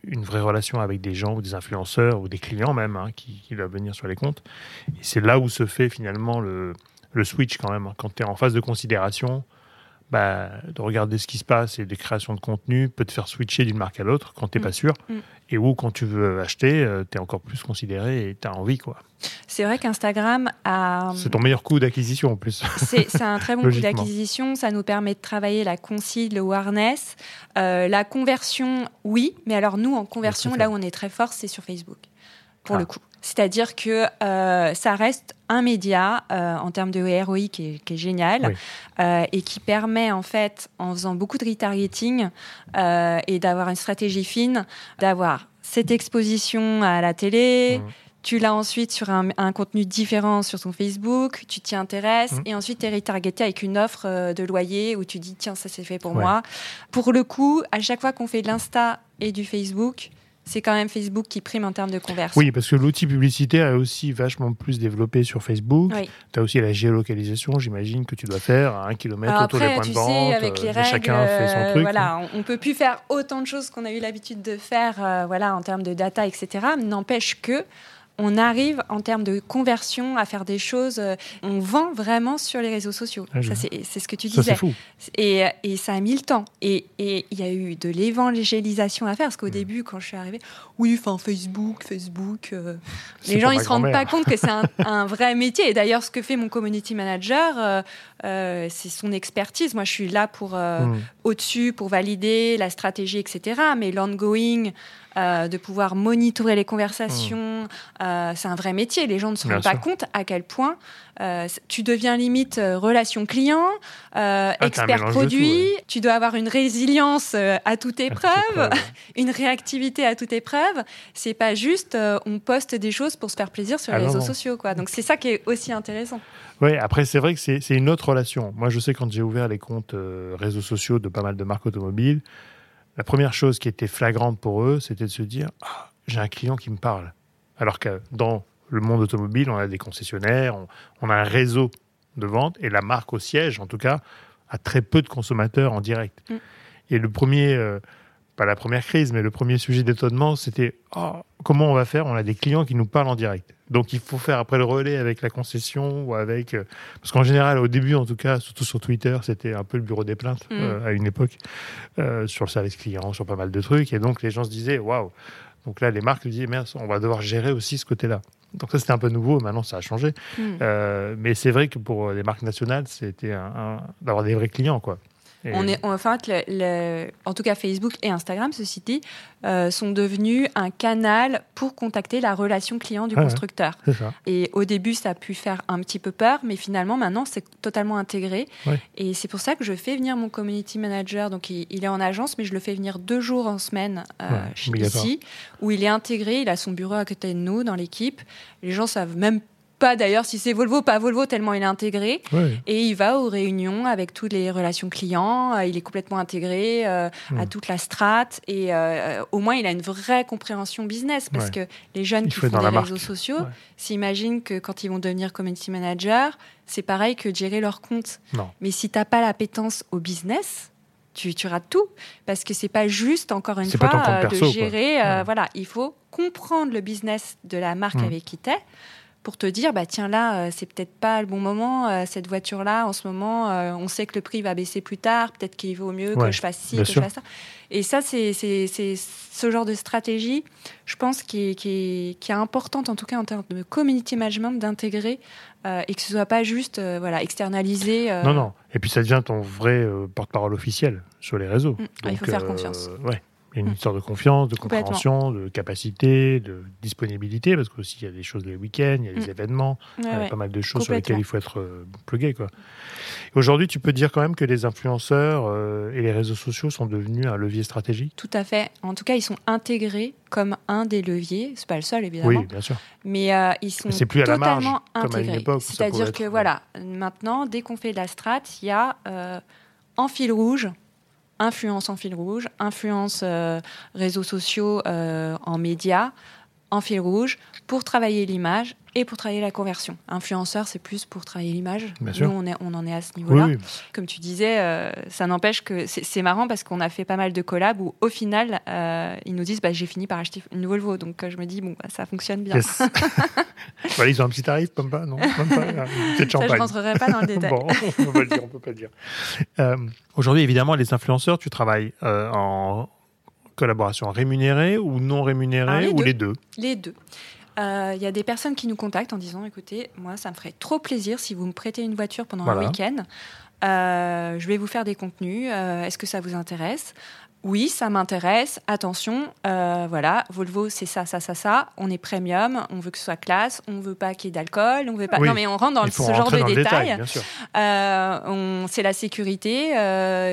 une vraie relation avec des gens ou des influenceurs ou des clients même hein, qui, qui, doivent venir sur les comptes. Et c'est là où se fait finalement le, switch quand même. Hein. Quand tu es en phase de considération, bah, de regarder ce qui se passe et des créations de contenu peut te faire switcher d'une marque à l'autre quand tu n'es pas mm. sûr. Mm. Et où, quand tu veux acheter, euh, tu es encore plus considéré et tu as envie. quoi. C'est vrai qu'Instagram a. C'est ton meilleur coup d'acquisition en plus. C'est un très bon coup d'acquisition. Ça nous permet de travailler la concile, le awareness. Euh, la conversion, oui. Mais alors, nous, en conversion, là où on est très fort, c'est sur Facebook, pour le ah. coup. C'est-à-dire que euh, ça reste un média euh, en termes de ROI qui est, génial euh, et qui permet en fait, en faisant beaucoup de retargeting et d'avoir une stratégie fine, d'avoir cette exposition à la télé. Mmh. Tu l'as ensuite sur un, contenu différent sur ton Facebook, tu t'y intéresses mmh. et ensuite tu es retargeté avec une offre de loyer où tu dis tiens ça c'est fait pour moi. Pour le coup, à chaque fois qu'on fait de l'Insta et du Facebook, c'est quand même Facebook qui prime en termes de conversion. Oui, parce que l'outil publicitaire est aussi vachement plus développé sur Facebook. Tu as aussi la géolocalisation, j'imagine, que tu dois faire à un kilomètre autour des points de vente. avec les euh, règles, chacun fait son euh, truc. Voilà, on ne peut plus faire autant de choses qu'on a eu l'habitude de faire euh, voilà, en termes de data, etc. N'empêche que on arrive en termes de conversion à faire des choses. Euh, on vend vraiment sur les réseaux sociaux. Ah, c'est ce que tu disais. Et, et, ça a mis le temps. Et il y a eu de l'évangélisation à faire. Parce qu'au mm. début, quand je suis arrivée, oui, enfin Facebook, Facebook, euh, les gens ils se rendent pas compte que c'est un, vrai métier. Et d'ailleurs, ce que fait mon community manager, euh, c'est son expertise. Moi, je suis là pour mm. au-dessus, pour valider la stratégie, etc. Mais l'ongoing, euh, de pouvoir monitorer les conversations. Euh, c'est un vrai métier. Les gens ne se rendent pas compte à quel point euh, tu deviens limite relation client, ah, expert produit. Tu dois avoir une résilience à toute épreuve, une réactivité à toute épreuve. C'est pas juste on poste des choses pour se faire plaisir sur les ah, réseaux sociaux. Quoi. Donc c'est ça qui est aussi intéressant. Oui, après c'est vrai que c'est une autre relation. Moi je sais quand j'ai ouvert les comptes réseaux sociaux de pas mal de marques automobiles, la première chose qui était flagrante pour eux, c'était de se dire ah, j'ai un client qui me parle. Alors que dans le monde automobile, on a des concessionnaires, on, a un réseau de vente et la marque au siège, en tout cas, a très peu de consommateurs en direct. Mm. Et le premier, euh, pas la première crise, mais le premier sujet d'étonnement, c'était oh, comment on va faire? On a des clients qui nous parlent en direct. Donc il faut faire après le relais avec la concession ou avec. Euh, parce qu'en général, au début, en tout cas, surtout sur Twitter, c'était un peu le bureau des plaintes mm. euh, à une époque, euh, sur le service client, sur pas mal de trucs. Et donc les gens se disaient waouh Donc là, les marques disaient merde, on va devoir gérer aussi ce côté-là. Donc ça, c'était un peu nouveau. Maintenant, ça a changé. Mm. mais c'est vrai que pour les marques nationales, c'était d'avoir des vrais clients, quoi. On est, en fait, en tout cas Facebook et Instagram, ceci dit, euh, sont devenus un canal pour contacter la relation client du constructeur. Et au début, ça a pu faire un petit peu peur, mais finalement, maintenant, c'est totalement intégré. Et c'est pour ça que je fais venir mon community manager. Donc, il, est en agence, mais je le fais venir deux jours en semaine euh, ici, où il est intégré. Il a son bureau à côté de nous, dans l'équipe. Les gens savent même pas d'ailleurs si c'est Volvo, pas Volvo, tellement il est intégré. Et il va aux réunions avec toutes les relations clients. il est complètement intégré à hmm. toute la strate. Et au moins, il a une vraie compréhension business parce que les jeunes qui font des réseaux sociaux s'imaginent que quand ils vont devenir community manager, c'est pareil que de gérer leur compte. Mais si tu n'as pas l'appétence au business, tu, tu, rates tout parce que c'est pas juste encore une fois euh, de gérer. Euh, voilà, il faut comprendre le business de la marque mm. avec qui tu es pour te dire bah tiens là euh, c'est peut-être pas le bon moment cette voiture là en ce moment on sait que le prix va baisser plus tard peut-être qu'il vaut mieux que je fasse ci que je fasse ça et ça c'est ce genre de stratégie je pense qui est, qui, qui est importante en tout cas en termes de community management d'intégrer euh, et que ce soit pas juste euh, voilà externalisé. Euh. Non non. Et puis ça devient ton vrai porte-parole officiel sur les réseaux. Mm. Ah, il faut faire confiance. Ouais. Il y a une histoire de confiance, de compréhension, de capacité, de disponibilité, parce qu'aussi il y a des choses les week-ends, il y a des mm. événements, il y a pas mal de choses sur lesquelles il faut être euh, plugué. Aujourd'hui, tu peux dire quand même que les influenceurs euh, et les réseaux sociaux sont devenus un levier stratégique? Tout à fait. En tout cas, ils sont intégrés comme un des leviers. C'est pas le seul, évidemment. Oui, bien sûr. Mais euh, ils sont plus totalement intégrés. C'est-à-dire que, voilà, maintenant, dès qu'on fait de la strat, il y a en fil rouge influence en fil rouge, influence euh, réseaux sociaux euh, en médias en fil rouge pour travailler l'image et pour travailler la conversion. Influenceur, c'est plus pour travailler l'image. Nous, on, est, on en est à ce niveau-là. Comme tu disais, euh, ça n'empêche que c'est marrant parce qu'on a fait pas mal de collabs où, au final, euh, ils nous disent bah, j'ai fini par acheter une Volvo. Donc, euh, je me dis bon, bah, ça fonctionne bien. ils ont un petit tarif, comme pas, non même pas, Je ne rentrerai pas dans le détail. bon, on peut pas le dire, on peut pas le dire. Aujourd'hui, évidemment, les influenceurs, tu travailles en collaboration rémunérée ou non rémunérée ah, ou les deux? Les deux. Il euh, y a des personnes qui nous contactent en disant écoutez, moi, ça me ferait trop plaisir si vous me prêtez une voiture pendant un week-end. Euh, je vais vous faire des contenus. Euh, est-ce que ça vous intéresse? Oui, ça m'intéresse. Attention, voilà, Volvo, c'est ça, ça, ça, ça. On est premium. On veut que ce soit classe. On veut pas qu'il y ait d'alcool. On veut pas. Non, mais on rentre dans ce genre de détails. c'est la sécurité.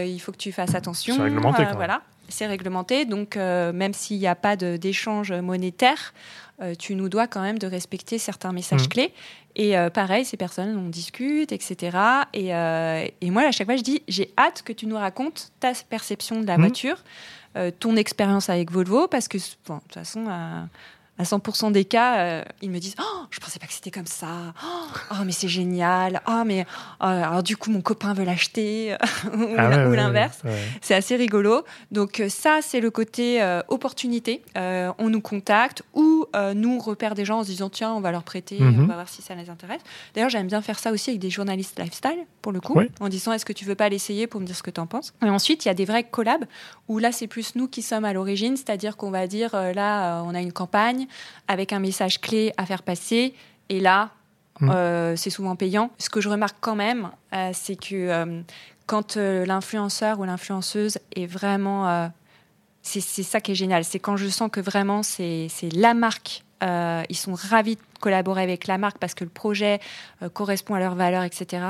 il faut que tu fasses attention. C'est réglementé. voilà, c'est réglementé. Donc, même s'il n'y a pas d'échange monétaire. Euh, tu nous dois quand même de respecter certains messages mmh. clés. Et euh, pareil, ces personnes, on discute, etc. Euh, et, moi, à chaque fois, je dis, j'ai hâte que tu nous racontes ta perception de la mmh. voiture, ton expérience avec Volvo, parce que, de toute façon, à 100% des cas, euh, ils me disent Oh, je pensais pas que c'était comme ça. Oh, mais c'est génial. Oh, mais oh, alors du coup, mon copain veut l'acheter ou, ah l'inverse. C'est assez rigolo. Donc euh, ça, c'est le côté euh, opportunité. on nous contacte ou nous on repère des gens en se disant tiens, on va leur prêter, on mhm. va voir si ça les intéresse. D'ailleurs, j'aime bien faire ça aussi avec des journalistes lifestyle pour le coup, en disant est-ce que tu veux pas l'essayer pour me dire ce que tu en penses? Et ensuite, il y a des vrais collabs où là, c'est plus nous qui sommes à l'origine, c'est-à-dire qu'on va dire là, on a une campagne avec un message clé à faire passer. Et là, hmm. euh, c'est souvent payant. Ce que je remarque quand même, euh, c'est que euh, quand l'influenceur ou l'influenceuse est vraiment... c'est ça qui est génial. C'est quand je sens que vraiment c'est la marque. ils sont ravis de collaborer avec la marque parce que le projet correspond à leurs valeurs, etc.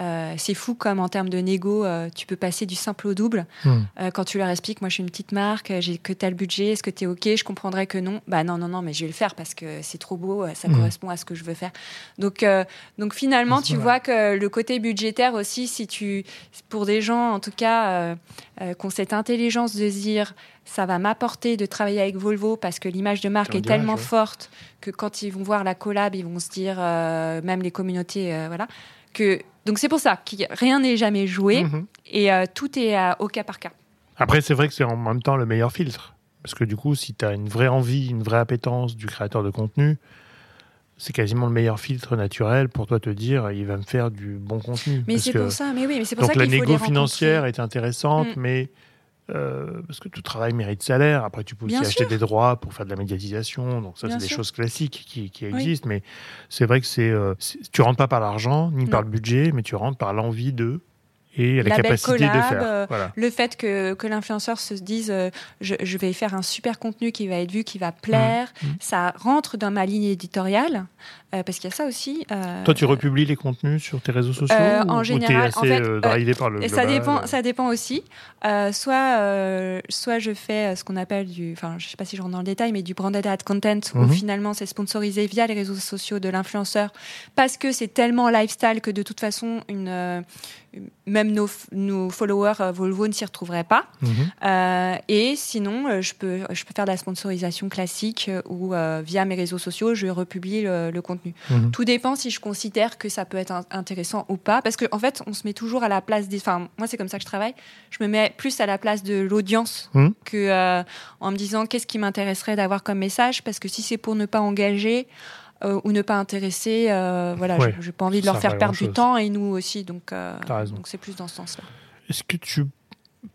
Euh, c'est fou comme en termes de négo, euh, tu peux passer du simple au double. Hmm. Euh, quand tu leur expliques, moi je suis une petite marque, j'ai que tel budget, est-ce que tu es OK Je comprendrais que non. Bah non, non, non, mais je vais le faire parce que c'est trop beau, ça hmm. correspond à ce que je veux faire. Donc, donc finalement, tu vois que le côté budgétaire aussi, si tu, pour des gens en tout cas, qui ont cette intelligence de dire ça va m'apporter de travailler avec Volvo parce que l'image de marque est tellement forte que quand ils vont voir la collab, ils vont se dire, même les communautés, voilà, que donc c'est pour ça que rien n'est jamais joué mhm. et euh, tout est au cas par cas. Après, c'est vrai que c'est en même temps le meilleur filtre. Parce que du coup, si tu as une vraie envie, une vraie appétence du créateur de contenu, c'est quasiment le meilleur filtre naturel pour toi te dire il va me faire du bon contenu. Mais c'est pour ça, mais oui, mais c'est pour Donc ça la négo financière est intéressante, mm. mais euh, parce que tout travail mérite salaire. Après, tu peux aussi acheter des droits pour faire de la médiatisation. Donc ça, c'est des choses classiques qui, existent. Mais c'est vrai que c'est, euh, tu rentres pas par l'argent ni par le budget, mais tu rentres par l'envie de et la, capacité de faire. Euh, le fait que, que l'influenceur se dise je, vais faire un super contenu qui va être vu, qui va plaire, mmh. Mmh. ça rentre dans ma ligne éditoriale. euh, parce qu'il y a ça aussi. Euh, Toi, tu republies les contenus sur tes réseaux sociaux euh, En ou, général, ou es assez en fait, drivé par le ça dépend, ça dépend aussi. soit, soit je fais ce qu'on appelle du, enfin, je sais pas si je rentre dans le détail, mais du branded ad content où Mhm. finalement c'est sponsorisé via les réseaux sociaux de l'influenceur parce que c'est tellement lifestyle que de toute façon une même nos, nos followers euh, Volvo ne s'y retrouveraient pas. Mhm. Euh, et sinon, euh, je peux, je peux faire de la sponsorisation classique ou euh, via mes réseaux sociaux, je republie le, le contenu. Mhm. Tout dépend si je considère que ça peut être in- intéressant ou pas. Parce qu'en en fait, on se met toujours à la place des. Enfin, moi, c'est comme ça que je travaille. Je me mets plus à la place de l'audience que euh, en me disant qu'est-ce qui m'intéresserait d'avoir comme message. Parce que si c'est pour ne pas engager. Euh, ou ne pas intéresser, euh, voilà, Ouais, j'ai pas envie de leur faire perdre du temps et nous aussi, donc euh, donc c'est plus dans ce sens-là. Est-ce que tu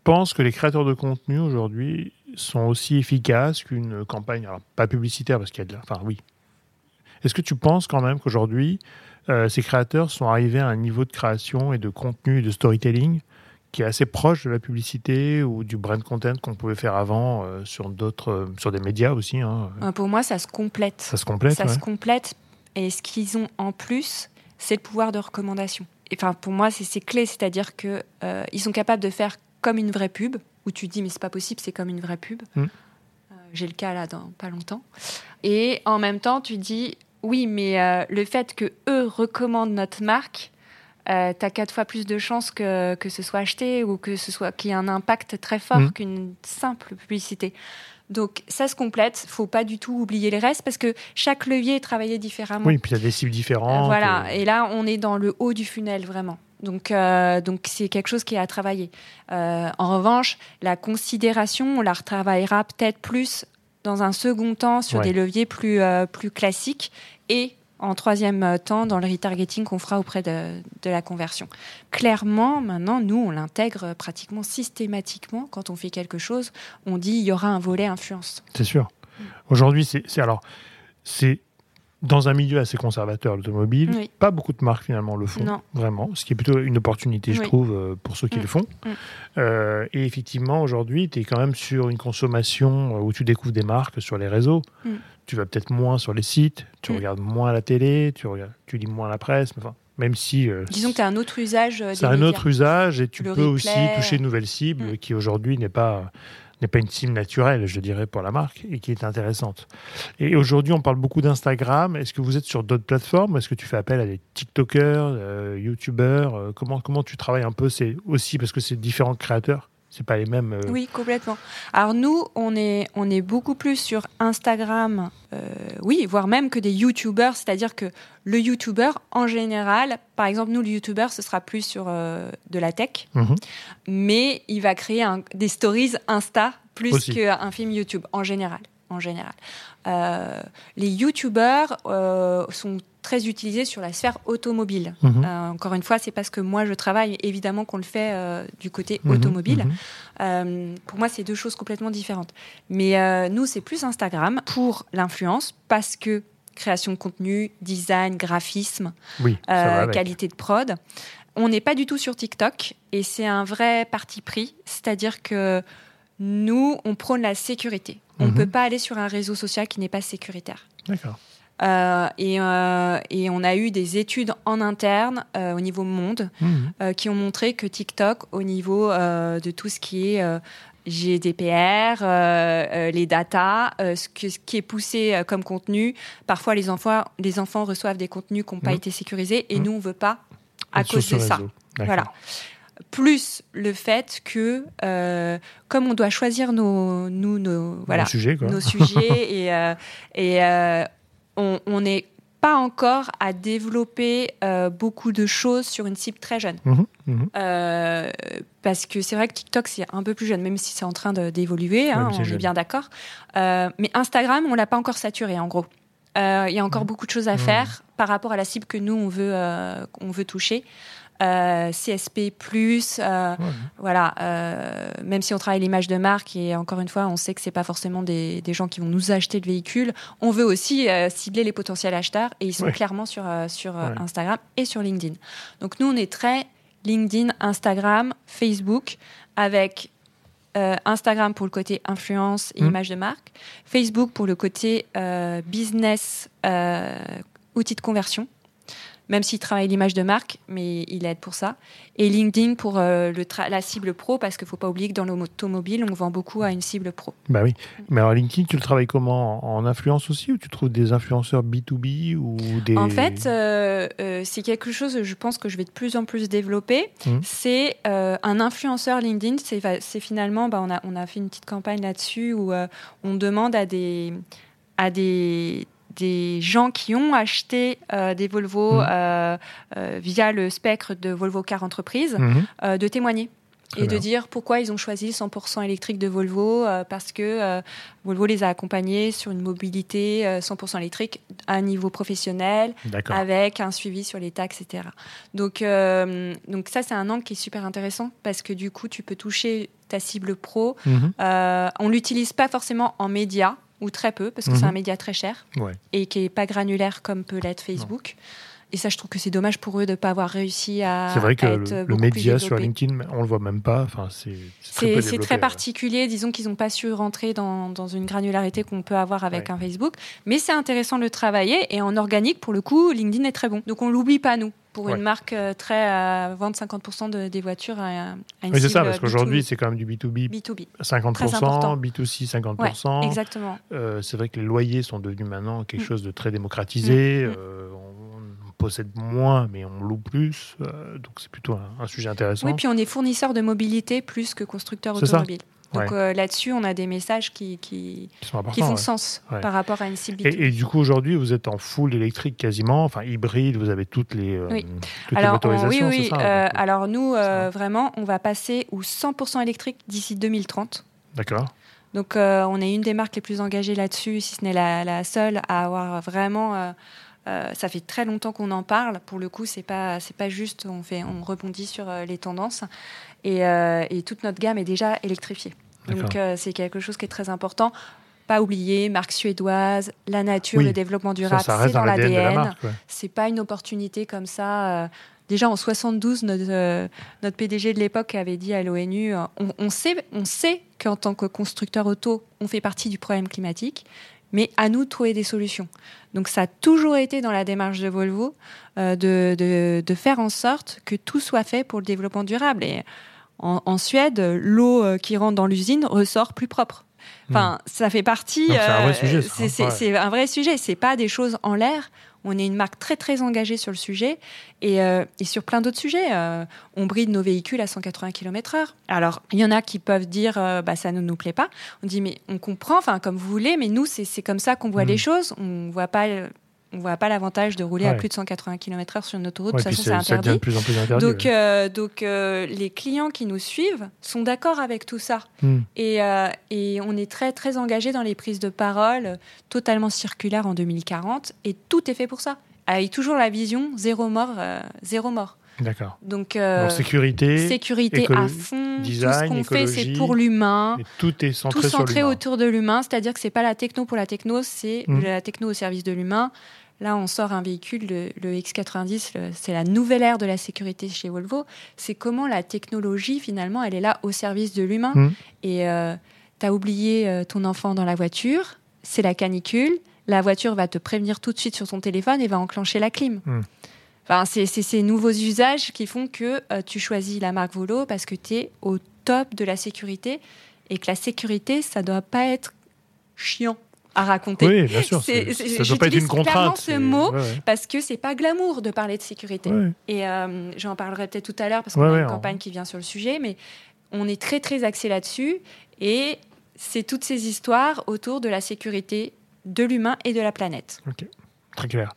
penses que les créateurs de contenu aujourd'hui sont aussi efficaces qu'une campagne, alors pas publicitaire parce qu'il y a de la, enfin oui. Est-ce que tu penses quand même qu'aujourd'hui euh, ces créateurs sont arrivés à un niveau de création et de contenu et de storytelling qui est assez proche de la publicité ou du brand content qu'on pouvait faire avant euh, sur d'autres, euh, sur des médias aussi. hein. Euh, Pour moi, ça se complète. Ça se complète. ça ouais. se complète. Et ce qu'ils ont en plus, c'est le pouvoir de recommandation. Enfin, pour moi, c'est clé, c'est-à-dire que euh, ils sont capables de faire comme une vraie pub, où tu te dis mais c'est pas possible, c'est comme une vraie pub. Mm. J'ai le cas là dans pas longtemps. Et en même temps, tu dis oui, mais le fait que eux recommandent notre marque, euh, t'as quatre fois plus de chances que, que ce soit acheté ou que ce soit qu'il y ait un impact très fort Mm. qu'une simple publicité. Donc ça se complète, faut pas du tout oublier les restes parce que chaque levier est travaillé différemment. Oui, puis il y a des cibles Euh, différentes. voilà, et- et là on est dans le haut du funnel vraiment. Donc euh, donc c'est quelque chose qui est à travailler. Euh, en revanche, la considération, on la retravaillera peut-être plus dans un second temps sur Ouais. des leviers plus euh, plus classiques et en troisième euh, temps dans le retargeting qu'on fera auprès de, de la conversion. Clairement, maintenant, nous, on l'intègre pratiquement systématiquement quand on fait quelque chose. On dit il y aura un volet influence. C'est sûr. Aujourd'hui, c'est alors c'est dans un milieu assez conservateur, l'automobile. Oui. Pas beaucoup de marques finalement le font, Non. vraiment. Ce qui est plutôt une opportunité, je trouve, euh, pour ceux qui Mm. le font. Mm. Euh, et effectivement, aujourd'hui, tu es quand même sur une consommation euh, où tu découvres des marques sur les réseaux. Mm. Tu vas peut-être moins sur les sites, tu Mm. regardes moins la télé, tu, regardes, tu lis moins la presse. Enfin, même si euh, Disons que tu as un autre usage. euh, c'est un autre usage et tu Le peux replay. aussi toucher une nouvelle cible Mm. qui aujourd'hui n'est pas n'est pas une cible naturelle, je dirais, pour la marque et qui est intéressante. Et aujourd'hui, on parle beaucoup d'Instagram. Est-ce que vous êtes sur d'autres plateformes Est-ce que tu fais appel à des TikTokers, euh, YouTubers Euh, Comment comment tu travailles un peu? C'est aussi parce que c'est différents créateurs? C'est pas les mêmes. euh, Oui, complètement. Alors nous, on est, on est beaucoup plus sur Instagram, euh, oui, voire même que des YouTubers, c'est-à-dire que le YouTuber, en général, par exemple, nous, le YouTuber, ce sera plus sur euh, de la tech, mhm. mais il va créer un- des stories Insta plus qu'un film YouTube, en général. En général. Euh, les YouTubers euh, sont très utilisés sur la sphère automobile. Mhm. Euh, encore une fois, c'est parce que moi je travaille, évidemment qu'on le fait du côté Mhm, automobile. mhm. Pour moi, c'est deux choses complètement différentes. Mais nous, c'est plus Instagram pour l'influence, parce que création de contenu, design, graphisme, Oui, qualité de prod. On n'est pas du tout sur TikTok et c'est un vrai parti pris, c'est-à-dire que nous, on prône la sécurité. On ne Mhm. peut pas aller sur un réseau social qui n'est pas sécuritaire. D'accord. Euh, et, euh, et on a eu des études en interne euh, au niveau monde Mhm. qui ont montré que TikTok, au niveau de tout ce qui est GDPR, les datas, euh, ce, que- ce qui est poussé comme contenu, parfois les enfants, les enfants reçoivent des contenus qui n'ont pas Mhm. été sécurisés et nous, on veut pas à cause de ça. Voilà. Plus le fait que, euh, comme on doit choisir nos, nous, nos, voilà, quoi. nos sujets et, euh, et euh, on n'est pas encore à développer beaucoup de choses sur une cible très jeune. Mhm, mhm. Parce que c'est vrai que TikTok, c'est un peu plus jeune, même si c'est en train d'évoluer, hein, on est bien d'accord. Mais Instagram, on l'a pas encore saturé, en gros. Il y a encore beaucoup de choses à faire par rapport à la cible que nous, on veut, on veut toucher. Euh, CSP+, euh, Ouais. voilà, euh, même si on travaille l'image de marque et encore une fois, on sait que c'est pas forcément des, des gens qui vont nous acheter le véhicule. On veut aussi euh, cibler les potentiels acheteurs et ils sont Ouais. clairement sur, euh, sur euh, Ouais. Instagram et sur LinkedIn. Donc nous, on est très LinkedIn, Instagram, Facebook avec euh, Instagram pour le côté influence et Mhm. image de marque, Facebook pour le côté euh, business, euh, outil de conversion même s'il travaille l'image de marque, mais il aide pour ça. Et LinkedIn pour euh, le la cible pro, parce qu'il ne faut pas oublier que dans l'automobile, on vend beaucoup à une cible pro. Bah oui. Mais alors LinkedIn, tu le travailles comment? En influence aussi ou tu trouves des influenceurs B2B ou des... En fait, euh, euh, c'est quelque chose, je pense que je vais de plus en plus développer. Mmh. C'est un influenceur LinkedIn. C'est finalement, bah, on, a, on a fait une petite campagne là-dessus où on demande à des à des, des gens qui ont acheté euh, des Volvo mmh. euh, euh, via le spectre de Volvo Car Entreprise mmh. de témoigner. et de dire pourquoi ils ont choisi 100% électrique de Volvo, parce que Volvo les a accompagnés sur une mobilité 100% électrique à un niveau professionnel, avec un suivi sur les taxes, etc. Donc, donc ça, c'est un angle qui est super intéressant, parce que du coup, tu peux toucher ta cible pro. Mmh. on l'utilise pas forcément en médias, ou très peu, parce que c'est un mhm. média très cher et qui n'est pas granulaire comme peut l'être Facebook. Et ça, je trouve que c'est dommage pour eux de ne pas avoir réussi à. C'est vrai que le, média sur LinkedIn, on le voit même pas. Enfin, c'est très, très, particulier. Disons qu'ils n'ont pas su rentrer dans, dans une granularité qu'on peut avoir avec un Facebook. Mais c'est intéressant de le travailler. Et en organique, pour le coup, LinkedIn est très bon. Donc on l'oublie pas, nous pour une marque euh, très à 20-50% des voitures à, à une Oui, c'est ça, parce qu'aujourd'hui, c'est quand même du B2B. B2B. 50%, B2C, 50%. exactement. Euh, c'est vrai que les loyers sont devenus maintenant quelque mm. chose de très démocratisé. Mm. Mm. Euh, on, possède moins, mais on loue plus. donc, c'est plutôt un, sujet intéressant. Oui, puis on est fournisseur de mobilité plus que constructeur automobile. Donc euh, là-dessus, on a des messages qui, qui, font sens par rapport à une cible. Et, et, du coup, aujourd'hui, vous êtes en full électrique quasiment, enfin hybride, vous avez toutes les, euh, oui. Alors, motorisations, oui, oui. Ça, euh, alors nous, vraiment, on va passer au 100% électrique d'ici 2030. D'accord. Donc on est une des marques les plus engagées là-dessus, si ce n'est la, la, seule à avoir vraiment... ça fait très longtemps qu'on en parle. Pour le coup, c'est pas c'est pas juste. On fait on rebondit sur les tendances et, et, toute notre gamme est déjà électrifiée. Donc euh, c'est quelque chose qui est très important. Pas oublier, marque suédoise, la nature, le développement durable, c'est dans l'ADN. C'est pas une opportunité comme ça. Euh. Déjà en 72, notre, euh, notre PDG de l'époque avait dit à l'ONU on, sait, on sait qu'en tant que constructeur auto, on fait partie du problème climatique, mais à nous de trouver des solutions. Donc ça a toujours été dans la démarche de Volvo de, de, de, faire en sorte que tout soit fait pour le développement durable. Et en, Suède, l'eau euh, qui rentre dans l'usine ressort plus propre. Enfin, hmm. ça fait partie. C'est un vrai sujet. C'est un vrai sujet. C'est pas des choses en l'air. On est une marque très très engagée sur le sujet et, euh, sur plein d'autres sujets. Euh, on bride nos véhicules à 180 km/h. Alors, il y en a qui peuvent dire bah, ça ne nous plaît pas. On dit mais on comprend, enfin comme vous voulez, mais nous c'est comme ça qu'on voit hmm. les choses. On voit pas on voit pas l'avantage de rouler à plus de 180 km/h sur une autoroute. de toute façon, c'est interdit. plus en plus interdit. Donc, euh, donc euh, les clients qui nous suivent sont d'accord avec tout ça. Hmm. Et, euh, et, on est très, très engagé dans les prises de parole totalement circulaires en 2040. Et tout est fait pour ça. Avec toujours la vision zéro mort, zéro mort. D'accord. Donc, sécurité, sécurité à fond. Design, tout ce qu'on fait, c'est pour l'humain. Tout est centré, tout centré autour de l'humain, c'est-à-dire que c'est pas la techno pour la techno, c'est hmm. la techno au service de l'humain. Là, on sort un véhicule, le, X90, c'est la nouvelle ère de la sécurité chez Volvo. C'est comment la technologie, finalement, elle est là au service de l'humain. Mmh. Et euh, tu as oublié euh, ton enfant dans la voiture, c'est la canicule. La voiture va te prévenir tout de suite sur ton téléphone et va enclencher la clim. Mmh. Enfin, c'est ces nouveaux usages qui font que euh, tu choisis la marque Volvo parce que tu es au top de la sécurité et que la sécurité, ça doit pas être chiant à raconter. Oui, bien sûr. ça ne doit pas être une contrainte. ce mot parce que c'est pas glamour de parler de sécurité. Et euh, j'en parlerai peut-être tout à l'heure parce qu'on a une campagne qui vient sur le sujet, mais on est très très axé là-dessus et c'est toutes ces histoires autour de la sécurité de l'humain et de la planète. Ok, très clair.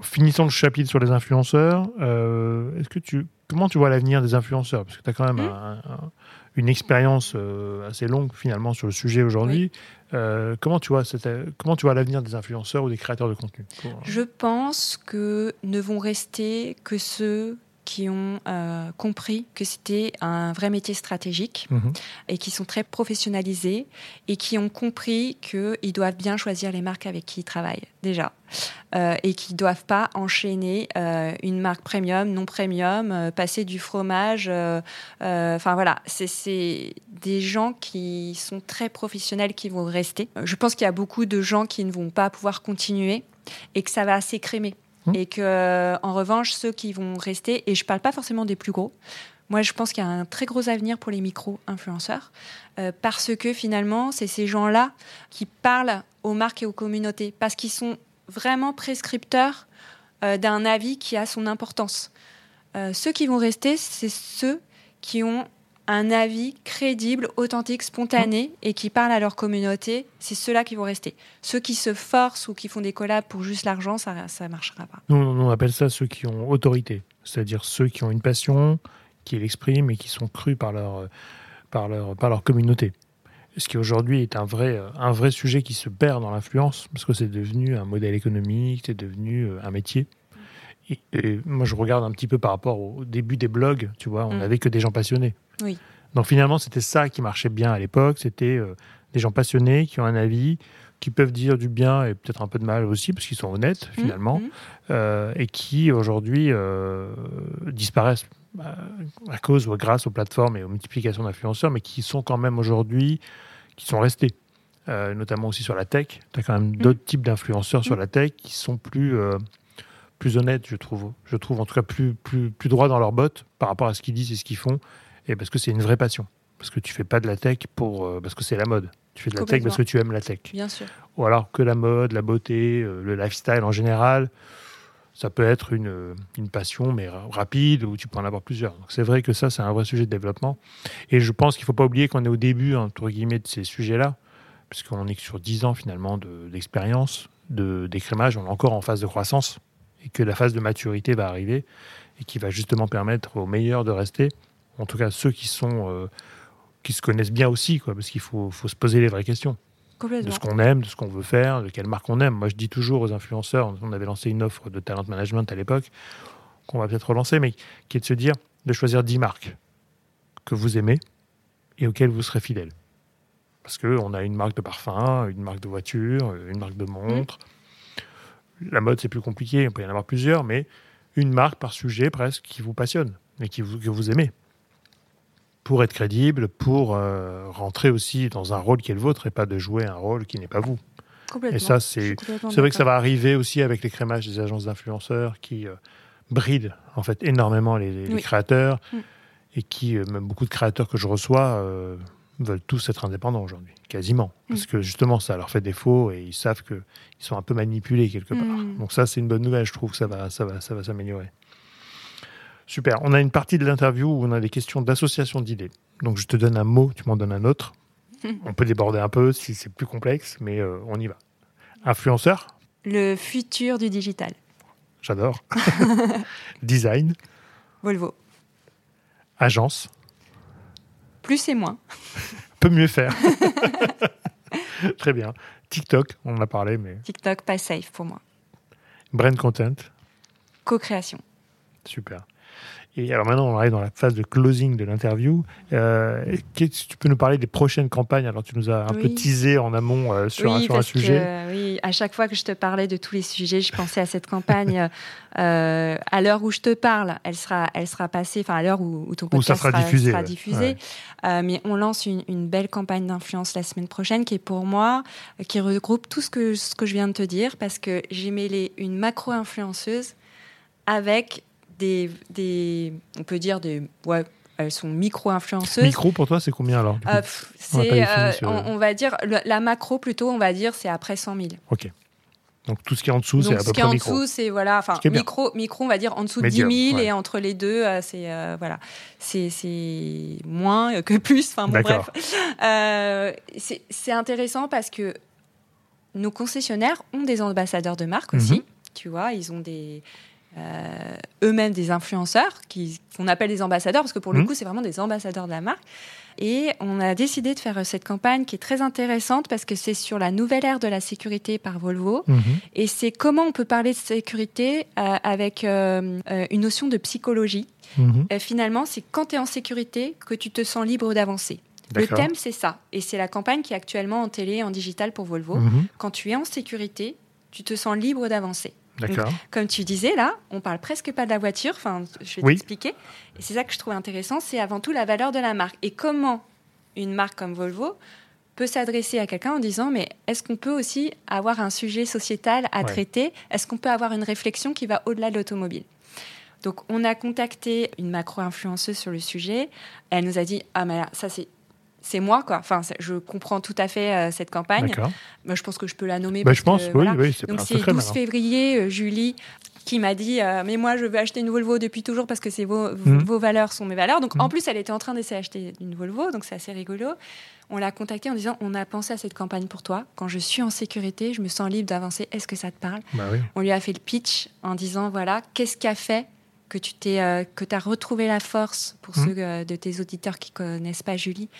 Finissons le chapitre sur les influenceurs. Euh, est-ce que tu, comment tu vois l'avenir des influenceurs? Parce que tu as quand même hmm. une expérience euh, assez longue finalement sur le sujet aujourd'hui. Euh, comment tu vois comment tu vois l'avenir des influenceurs ou des créateurs de contenu Je pense que ne vont rester que ceux qui ont euh, compris que c'était un vrai métier stratégique mhm. et qui sont très professionnalisés et qui ont compris qu'ils doivent bien choisir les marques avec qui ils travaillent déjà euh, et qui ne doivent pas enchaîner euh, une marque premium, non premium, passer du fromage. Enfin voilà, c'est des gens qui sont très professionnels qui vont rester. Je pense qu'il y a beaucoup de gens qui ne vont pas pouvoir continuer et que ça va s'écrémer. Mmh. Et que, en revanche, ceux qui vont rester, et je parle pas forcément des plus gros, moi je pense qu'il y a un très gros avenir pour les micro-influenceurs, euh, parce que finalement, c'est ces gens-là qui parlent aux marques et aux communautés, parce qu'ils sont vraiment prescripteurs euh, d'un avis qui a son importance. Euh, ceux qui vont rester, c'est ceux qui ont un avis crédible, authentique, spontané et qui parlent à leur communauté, c'est ceux-là qui vont rester. Ceux qui se forcent ou qui font des collabs pour juste l'argent, ça ne marchera pas. Nous, on appelle ça ceux qui ont autorité, c'est-à-dire ceux qui ont une passion, qui l'expriment et qui sont crus par leur, par leur, par leur communauté. Ce qui aujourd'hui est un vrai, un vrai sujet qui se perd dans l'influence, parce que c'est devenu un modèle économique, c'est devenu euh, un métier. Et, et moi, je regarde un petit peu par rapport au début des blogs, tu vois, on Mm. n'avait que des gens passionnés. Oui. Donc finalement, c'était ça qui marchait bien à l'époque, c'était euh, des gens passionnés qui ont un avis, qui peuvent dire du bien et peut-être un peu de mal aussi, parce qu'ils sont honnêtes finalement, Mhm. euh, et qui aujourd'hui euh, disparaissent à cause ou grâce aux plateformes et aux multiplications d'influenceurs, mais qui sont quand même aujourd'hui, qui sont restés. Notamment aussi sur la tech. Tu as quand même d'autres types d'influenceurs sur la tech qui sont plus, plus honnêtes, je trouve. Je trouve en tout cas plus, plus, plus droits dans leurs bottes par rapport à ce qu'ils disent et ce qu'ils font, et parce que c'est une vraie passion. Parce que tu fais pas de la tech pour, euh, parce que c'est la mode. Tu fais de la tech parce que tu aimes la tech Bien sûr. ou alors que la mode, la beauté, euh, le lifestyle en général, ça peut être une, euh, une passion, mais ra- rapide, où tu peux en avoir plusieurs. Donc c'est vrai que ça, c'est un vrai sujet de développement. Et je pense qu'il ne faut pas oublier qu'on est au début, entre guillemets, de ces sujets-là, puisqu'on est que sur 10 ans finalement de- d'expérience, de, d'écrémage, on est encore en phase de croissance, et que la phase de maturité va arriver, et qui va justement permettre aux meilleurs de rester, en tout cas ceux qui sont... euh, qui se connaissent bien aussi, quoi, parce qu'il faut, faut se poser les vraies questions de ce qu'on aime, de ce qu'on veut faire, de quelle marque on aime. Moi, je dis toujours aux influenceurs, on avait lancé une offre de talent management à l'époque, qu'on va peut-être relancer, mais qui est de se dire, de choisir 10 marques que vous aimez et auxquelles vous serez fidèle. Parce qu'on a une marque de parfum, une marque de voiture, une marque de montre. La mode, c'est plus compliqué, on peut y en avoir plusieurs, mais une marque par sujet presque qui vous passionne et qui vous, que vous aimez. Pour être crédible, pour euh, rentrer aussi dans un rôle qui est le vôtre et pas de jouer un rôle qui n'est pas vous. Complètement. Et ça, c'est vrai que ça va arriver aussi avec l'écrémage des agences d'influenceurs qui euh, brident en fait énormément les, les Oui. créateurs Mm. et qui, euh, même beaucoup de créateurs que je reçois, veulent tous être indépendants aujourd'hui, quasiment. Parce Mm. que justement, ça leur fait défaut et ils savent qu'ils sont un peu manipulés quelque part. Mm. Donc ça, c'est une bonne nouvelle. Je trouve que ça va, ça va, ça va s'améliorer. Super. On a une partie de l'interview où on a des questions d'association d'idées. Donc je te donne un mot, tu m'en donnes un autre. On peut déborder un peu si c'est plus complexe, mais euh, on y va. Influenceur, Le futur du digital. j'adore. Design, Volvo. agence, Plus et moins. peut mieux faire. Très bien. TikTok, on en a parlé, mais TikTok, pas safe pour moi. brand content, Co-création. super. Et alors maintenant, on arrive dans la phase de closing de l'interview. Euh, tu peux nous parler des prochaines campagnes? Alors, tu nous as un peu teasé en amont euh, sur, un, sujet. que oui, à chaque fois que je te parlais de tous les sujets, je pensais à cette campagne. euh, à l'heure où je te parle, elle sera, elle sera passée. Enfin, à l'heure où, où ton Où ça podcast sera diffusé, sera ouais. diffusé. Ouais. Euh, mais on lance une, une belle campagne d'influence la semaine prochaine, qui est pour moi, euh, qui regroupe tout ce que ce que je viens de te dire, parce que j'ai mêlé une macro influenceuse avec des, des, on peut dire des, ouais, elles sont micro influenceuses. Micro, pour toi, c'est combien alors? Euh, pff, On va euh, ce- on, on va dire, le- la macro plutôt, on va dire, c'est après 100 000. Ok. Donc tout ce qui est en dessous, c'est à ce peu qui est près en micro. dessous, c'est voilà, enfin Ce micro, micro, on va dire en dessous de Medium, 10 000 ouais. et entre les deux, euh, c'est euh, voilà, c'est c'est moins que plus. Enfin bon bref, c'est c'est intéressant parce que nos concessionnaires ont des ambassadeurs de marque aussi. Mhm. Tu vois, ils ont des euh, eux-mêmes des influenceurs qu'on appelle des ambassadeurs parce que pour le Mhm. coup c'est vraiment des ambassadeurs de la marque. Et on a décidé de faire euh, cette campagne qui est très intéressante parce que c'est sur la nouvelle ère de la sécurité par Volvo. Mhm. Et c'est comment on peut parler de sécurité euh, avec euh, une notion de psychologie. Euh, finalement, c'est quand tu es en sécurité que tu te sens libre d'avancer. Le thème, c'est ça. Et c'est la campagne qui est actuellement en télé, en digital pour Volvo. Quand tu es en sécurité, tu te sens libre d'avancer. D'accord. Comme tu disais, là, on parle presque pas de la voiture. Enfin, je vais Oui. t'expliquer. Et c'est ça que je trouve intéressant. C'est avant tout la valeur de la marque. Et comment une marque comme Volvo peut s'adresser à quelqu'un en disant mais est-ce qu'on peut aussi avoir un sujet sociétal à traiter? Est-ce qu'on peut avoir une réflexion qui va au-delà de l'automobile? Donc, on a contacté une macro-influenceuse sur le sujet. Elle nous a dit Ah, mais ça, c'est. C'est moi, quoi. Enfin, je comprends tout à fait euh, cette campagne. Moi, je pense que je peux la nommer. Bah, je pense, oui, oui, c'est Donc, c'est 12 février, euh, Julie qui m'a dit euh, mais moi je veux acheter une Volvo depuis toujours parce que c'est vos, mhm. vos valeurs sont mes valeurs donc en mhm. plus elle était en train d'essayer d'acheter une Volvo donc c'est assez rigolo on l'a contactée en disant on a pensé à cette campagne pour toi quand je suis en sécurité je me sens libre d'avancer est-ce que ça te parle? Bah oui. on lui a fait le pitch en disant voilà qu'est-ce qu'a fait que tu t'es, que as retrouvé la force pour mmh. ceux de tes auditeurs qui connaissent pas Julie?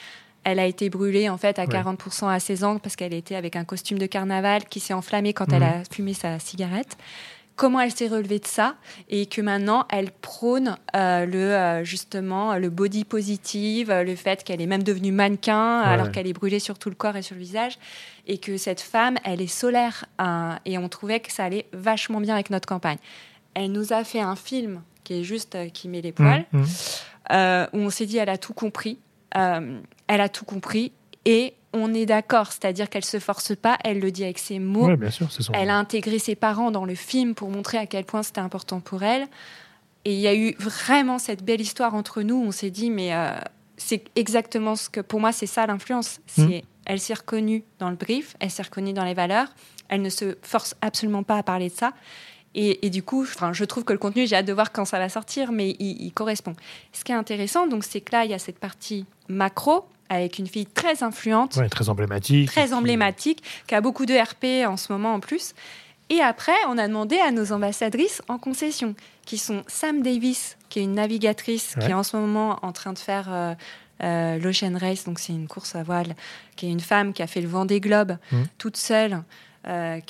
Elle a été brûlée en fait à 40% à 16 ans parce qu'elle était avec un costume de carnaval qui s'est enflammé quand elle mmh. a fumé sa cigarette. Comment elle s'est relevée de ça et que maintenant elle prône euh, le justement le body positive, le fait qu'elle est même devenue mannequin alors qu'elle est brûlée sur tout le corps et sur le visage et que cette femme elle est solaire et on trouvait que ça allait vachement bien avec notre campagne. Elle nous a fait un film qui est juste euh, qui met les poils, mmh, mmh. Euh, où on s'est dit elle a tout compris, euh, elle a tout compris et on est d'accord, c'est-à-dire qu'elle se force pas, elle le dit avec ses mots. bien sûr, Elle a intégré ses parents dans le film pour montrer à quel point c'était important pour elle. Et il y a eu vraiment cette belle histoire entre nous. On s'est dit, mais c'est exactement ce que, pour moi, c'est ça l'influence. Mmh. Elle s'est reconnue dans le brief, elle s'est reconnue dans les valeurs. Elle ne se force absolument pas à parler de ça. Et, du coup, enfin, je trouve que le contenu, j'ai hâte de voir quand ça va sortir, mais il, correspond. Ce qui est intéressant, donc, c'est que là, il y a cette partie macro avec une fille très influente, très emblématique, très emblématique, qui a beaucoup de RP en ce moment en plus. Et après, on a demandé à nos ambassadrices en concession, qui sont Sam Davis, qui est une navigatrice, qui est en ce moment en train de faire euh, euh, l'Ocean Race, donc c'est une course à voile, qui est une femme qui a fait le vent des globes mmh. toute seule. Euh,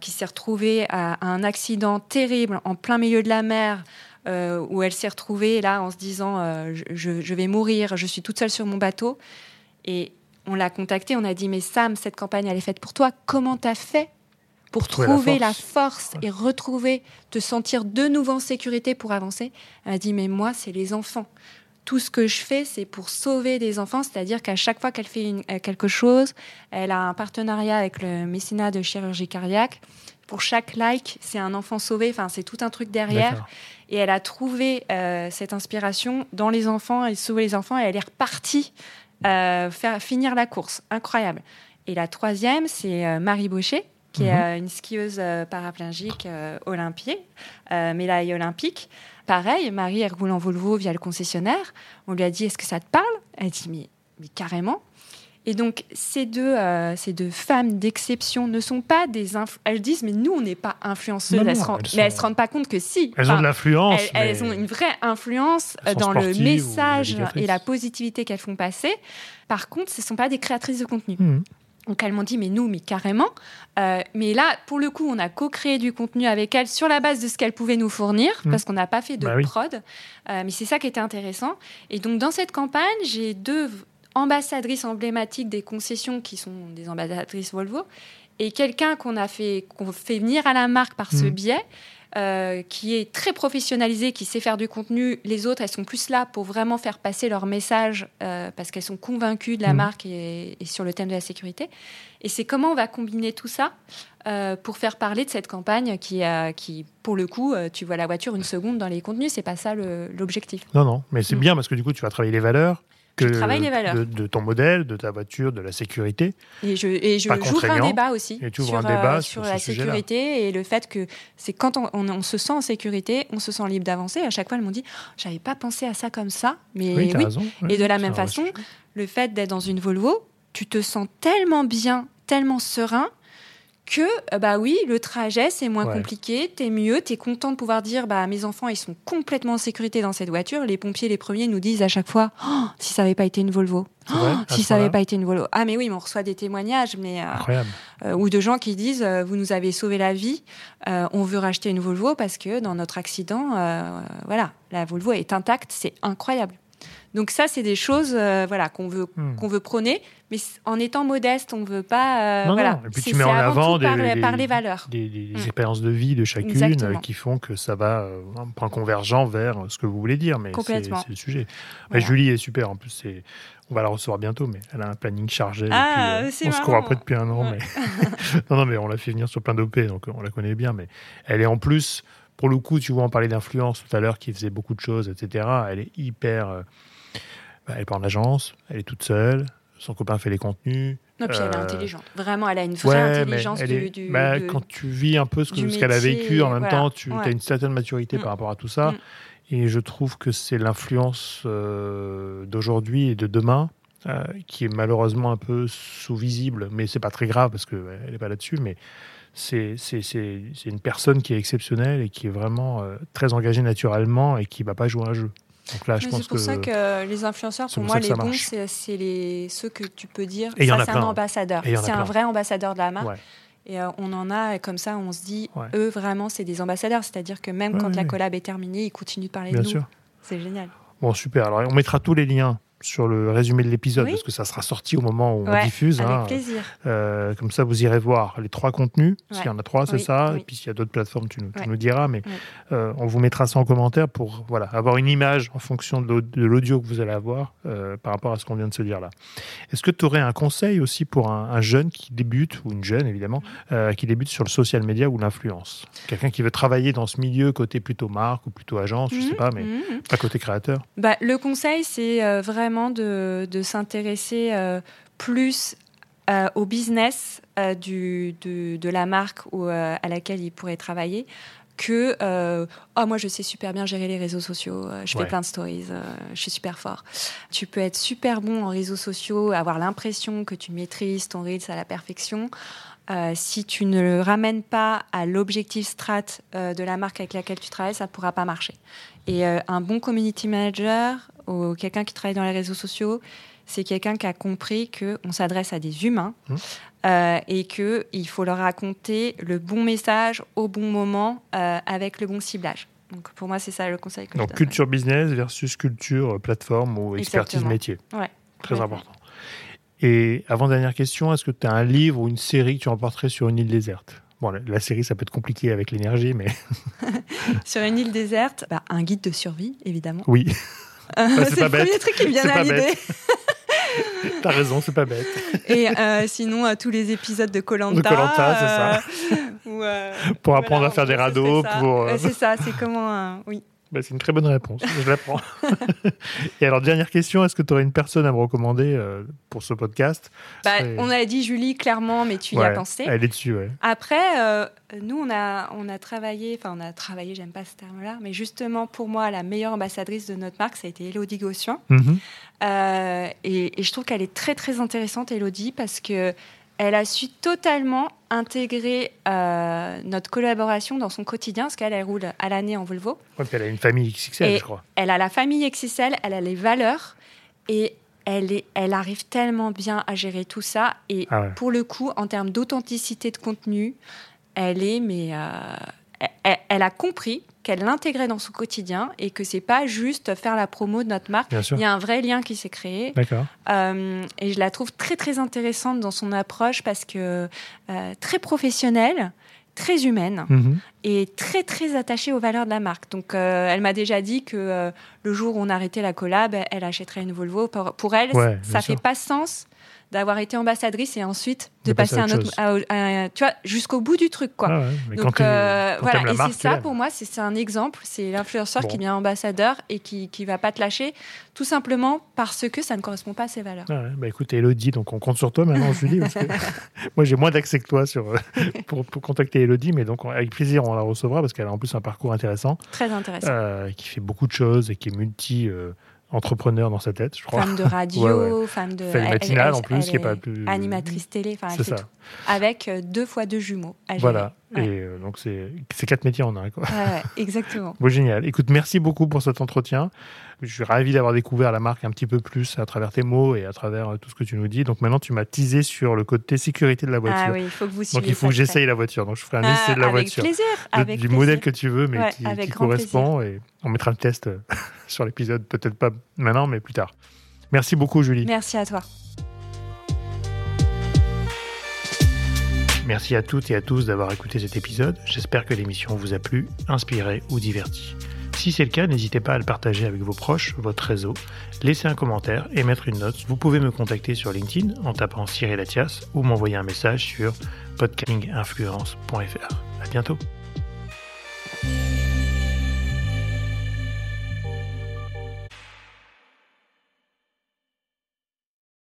qui, s'est retrouvée à, un accident terrible en plein milieu de la mer. Euh, où elle s'est retrouvée là en se disant euh, je, vais mourir, je suis toute seule sur mon bateau. Et on l'a contactée, on a dit mais Sam, cette campagne elle est faite pour toi. Comment t'as fait pour trouver la force, et retrouver, te sentir de nouveau en sécurité pour avancer? Elle a dit mais moi c'est les enfants tout ce que je fais, c'est pour sauver des enfants, c'est-à-dire qu'à chaque fois qu'elle fait euh, quelque chose, elle a un partenariat avec le mécénat de chirurgie cardiaque. Pour chaque like, c'est un enfant sauvé, enfin, c'est tout un truc derrière. Et elle a trouvé euh, cette inspiration dans les enfants et sauver les enfants, et elle est repartie euh, faire finir la course. Incroyable. Et la troisième, c'est Marie Baucher, qui est mhm. une skieuse paraplégique olympique, médaille olympique. Pareil, Marie, elle roule en Volvo via le concessionnaire. On lui a dit Est-ce que ça te parle? Elle dit mais, carrément. Et donc, ces deux, euh, ces deux femmes d'exception ne sont pas des. Elles disent, mais nous, on n'est pas influenceuses. elles, mais elles ne se rendent pas compte que si. Elles ont de l'influence. Elles, ont une vraie influence dans le message et la positivité qu'elles font passer. Par contre, ce ne sont pas des créatrices de contenu. Mmh. Donc elles m'ont dit, mais nous, mais carrément. Euh, mais là, pour le coup, on a co-créé du contenu avec elles sur la base de ce qu'elles pouvaient nous fournir, mmh. parce qu'on n'a pas fait de bah prod. Euh, mais c'est ça qui était intéressant. Et donc dans cette campagne, j'ai deux ambassadrices emblématiques des concessions qui sont des ambassadrices Volvo, et quelqu'un qu'on a fait, qu'on fait venir à la marque par ce mmh. biais, euh, qui est très professionnalisée, qui sait faire du contenu. Les autres, elles sont plus là pour vraiment faire passer leur message euh, parce qu'elles sont convaincues de la mmh. marque et, sur le thème de la sécurité. Et c'est comment on va combiner tout ça euh, pour faire parler de cette campagne qui, qui pour le coup, tu vois la voiture une seconde dans les contenus, c'est pas ça l'objectif. Non, non, mais c'est mmh. bien parce que du coup, tu vas travailler les valeurs, que travaille les valeurs. De, ton modèle, de ta voiture, de la sécurité. Et je, et je j'ouvre un débat aussi sur, un débat euh, sur, la sécurité et le fait que c'est quand on, on, se sent en sécurité, on se sent libre d'avancer. À chaque fois, elles m'ont dit, j'avais pas pensé à ça comme ça, mais oui. et de la même façon, le fait d'être dans une Volvo, tu te sens tellement bien, tellement serein que euh, bah oui, le trajet c'est moins compliqué, t'es mieux, t'es content de pouvoir dire bah mes enfants ils sont complètement en sécurité dans cette voiture. Les pompiers les premiers nous disent à chaque fois oh, si ça avait pas été une Volvo, oh, si ça avait pas été une Volvo. Ah mais oui, mais on reçoit des témoignages, mais euh, euh, ou de gens qui disent vous nous avez sauvé la vie, on veut racheter une Volvo parce que dans notre accident, voilà, la Volvo est intacte, c'est incroyable. Donc ça, c'est des choses euh, voilà, qu'on veut, Hmm. qu'on veut prôner, mais en étant modeste, on ne veut pas... euh, Non, voilà. non. Et puis tu mets en avant des, par, des- par les valeurs. des, des Mm. expériences de vie de chacune Exactement. qui font que ça va euh, un point convergent vers ce que vous voulez dire. Mais c'est le sujet. Voilà. Julie est super. En plus, c'est on va la recevoir bientôt, mais elle a un planning chargé. Ah, on se court après depuis un an. Ouais. Mais... non, non, mais on l'a fait venir sur plein d'OP, donc on la connaît bien. Mais elle est en plus, pour le coup, tu vois, on parlait d'influence tout à l'heure, qui faisait beaucoup de choses, etc. Elle est hyper. Bah, elle pas en agence, elle est toute seule. Son copain fait les contenus. Non, puis elle est Euh, intelligente. Vraiment, elle a une vraie Ouais, mais intelligence elle du, est- du- bah, de- quand tu vis un peu ce qu'elle a vécu, en même voilà. temps, tu Ouais. as une certaine maturité Mm. par rapport à tout ça. Mm. Et je trouve que c'est l'influence euh, d'aujourd'hui et de demain euh, qui est malheureusement un peu sous-visible. Mais c'est pas très grave parce qu'elle n'est pas là-dessus. Mais c'est une personne qui est exceptionnelle et qui est vraiment euh, très engagée naturellement et qui va pas jouer un jeu. Donc là, je Mais pense C'est pour que. ça que les influenceurs, pour moi, les bons, c'est les ceux que tu peux dire. Et ça, c'est un ambassadeur. C'est un vrai ambassadeur de la marque. Ouais. Et euh, on en a et comme ça, on se dit, Ouais. eux, vraiment, c'est des ambassadeurs. C'est-à-dire que même Ouais, quand la collab est terminée, ils continuent de parler Bien de nous. C'est génial. Bon, super. Alors, on mettra tous les liens sur le résumé de l'épisode Oui. parce que ça sera sorti au moment où on Ouais, diffuse. Avec hein. plaisir. Euh, comme ça, vous irez voir les trois contenus. S'il y Ouais. en a trois, c'est Oui, ça. oui. Et puis s'il y a d'autres plateformes, tu nous, tu nous diras. Mais euh, on vous mettra ça en commentaire pour voilà, avoir une image en fonction de l'au- de l'audio que vous allez avoir euh, par rapport à ce qu'on vient de se dire là. Est-ce que tu aurais un conseil aussi pour un, un jeune qui débute, ou une jeune évidemment, qui débute sur le social media ou l'influence? Quelqu'un qui veut travailler dans ce milieu côté plutôt marque ou plutôt agence, je sais Mhm, pas, mais mhm. pas côté créateur? Bah, le conseil, c'est euh, vraiment de, de s'intéresser euh, plus euh, au business euh, du, de, de la marque ou, à laquelle il pourrait travailler que oh moi je sais super bien gérer les réseaux sociaux je Ouais. fais plein de stories je suis super fort tu peux être super bon en réseaux sociaux avoir l'impression que tu maîtrises ton reels à la perfection Euh, si tu ne le ramènes pas à l'objectif strat euh, de la marque avec laquelle tu travailles ça ne pourra pas marcher et euh, un bon community manager ou quelqu'un qui travaille dans les réseaux sociaux, c'est quelqu'un qui a compris qu'on s'adresse à des humains Mmh. euh, et qu'il faut leur raconter le bon message au bon moment euh, avec le bon ciblage. Donc pour moi, c'est ça le conseil que Donc je donne. culture business versus culture plateforme ou expertise Exactement. métier. Ouais. Très Ouais. important. Et avant dernière question, est-ce que tu as un livre ou une série que tu emporterais sur une île déserte? Bon, la, la série, ça peut être compliqué avec l'énergie, mais Sur une île déserte, bah, un guide de survie, évidemment. oui, c'est c'est le premier truc qui me vient à l'idée. t'as raison, c'est pas bête. Et euh, sinon, euh, tous les épisodes de Colanta. De Koh-Lanta, c'est ça. euh, Pour apprendre à faire des radeaux, pour, euh, Euh, C'est ça, c'est comment. Oui. Bah, c'est une très bonne réponse, je la prends. Et alors, dernière question, est-ce que tu aurais une personne à me recommander euh, pour ce podcast? Bah, on a dit Julie clairement, mais tu y as pensé. Elle est dessus, ouais. Après, euh, nous, on a, on a travaillé, enfin, on a travaillé, j'aime pas ce terme-là, mais justement, pour moi, la meilleure ambassadrice de notre marque, ça a été Elodie Gossuin. Mhm. Euh, et, et je trouve qu'elle est très, très intéressante, Elodie, parce que elle a su totalement intégrer euh, notre collaboration dans son quotidien, parce qu'elle, elle roule à l'année en Volvo. Ouais, puis elle a une famille XXL, Et- je crois. Elle a la famille XXL, elle a les valeurs, et elle, est, elle arrive tellement bien à gérer tout ça. Et Ah ouais. pour le coup, en termes d'authenticité de contenu, elle est, mais euh, elle, elle a compris qu'elle l'intégrait dans son quotidien et que c'est pas juste faire la promo de notre marque. Il y a un vrai lien qui s'est créé. D'accord. Euh, et je la trouve très très intéressante dans son approche parce que euh, très professionnelle, très humaine Mhm. et très très attachée aux valeurs de la marque. Donc euh, elle m'a déjà dit que le jour où on arrêtait la collab, elle achèterait une Volvo. Pour, pour elle, Ouais, ça sûr. fait pas sens d'avoir été ambassadrice et ensuite de, De passer, passer à un autre autre, à- à- tu vois, jusqu'au bout du truc quoi. Ah ouais, Donc euh, voilà, et c'est ça l'aimes. pour moi, c'est un exemple, c'est l'influenceur Bon. qui devient ambassadeur et qui qui va pas te lâcher, tout simplement parce que ça ne correspond pas à ses valeurs. Ah ouais, bah écoute, Elodie, donc on compte sur toi maintenant, Julie, parce que moi j'ai moins d'accès que toi sur, euh, pour, pour contacter Elodie, mais donc on- avec plaisir on la recevra parce qu'elle a en plus un parcours intéressant, Très intéressant. euh, qui fait beaucoup de choses et qui est multi euh, entrepreneur dans sa tête, je crois. Femme de radio, Ouais, femme de elle- matinal elle- en plus, qui est pas plus animatrice télé, enfin C'est ça. tout. avec euh, deux fois deux jumeaux. à. Voilà. Ouais. Et euh, donc c'est quatre métiers en un. Quoi. Exactement. Bon, génial. Écoute, merci beaucoup pour cet entretien. Je suis ravi d'avoir découvert la marque un petit peu plus à travers tes mots et à travers euh, tout ce que tu nous dis. Donc maintenant, tu m'as teasé sur le côté sécurité de la voiture. Ah oui, il faut que vous Donc il faut que j'essaye la voiture. Donc je ferai un Ah, essai de la avec voiture. plaisir, De- avec du plaisir. modèle que tu veux, mais Ouais, qui, avec qui grand correspond. Et on mettra le test euh, sur l'épisode, peut-être pas maintenant, mais plus tard. Merci beaucoup, Julie. Merci à toi. Merci à toutes et à tous d'avoir écouté cet épisode. J'espère que l'émission vous a plu, inspiré ou diverti. Si c'est le cas, n'hésitez pas à le partager avec vos proches, votre réseau, laisser un commentaire et mettre une note. Vous pouvez me contacter sur LinkedIn en tapant Cyril Latias ou m'envoyer un message sur podcastinginfluence.fr. À bientôt.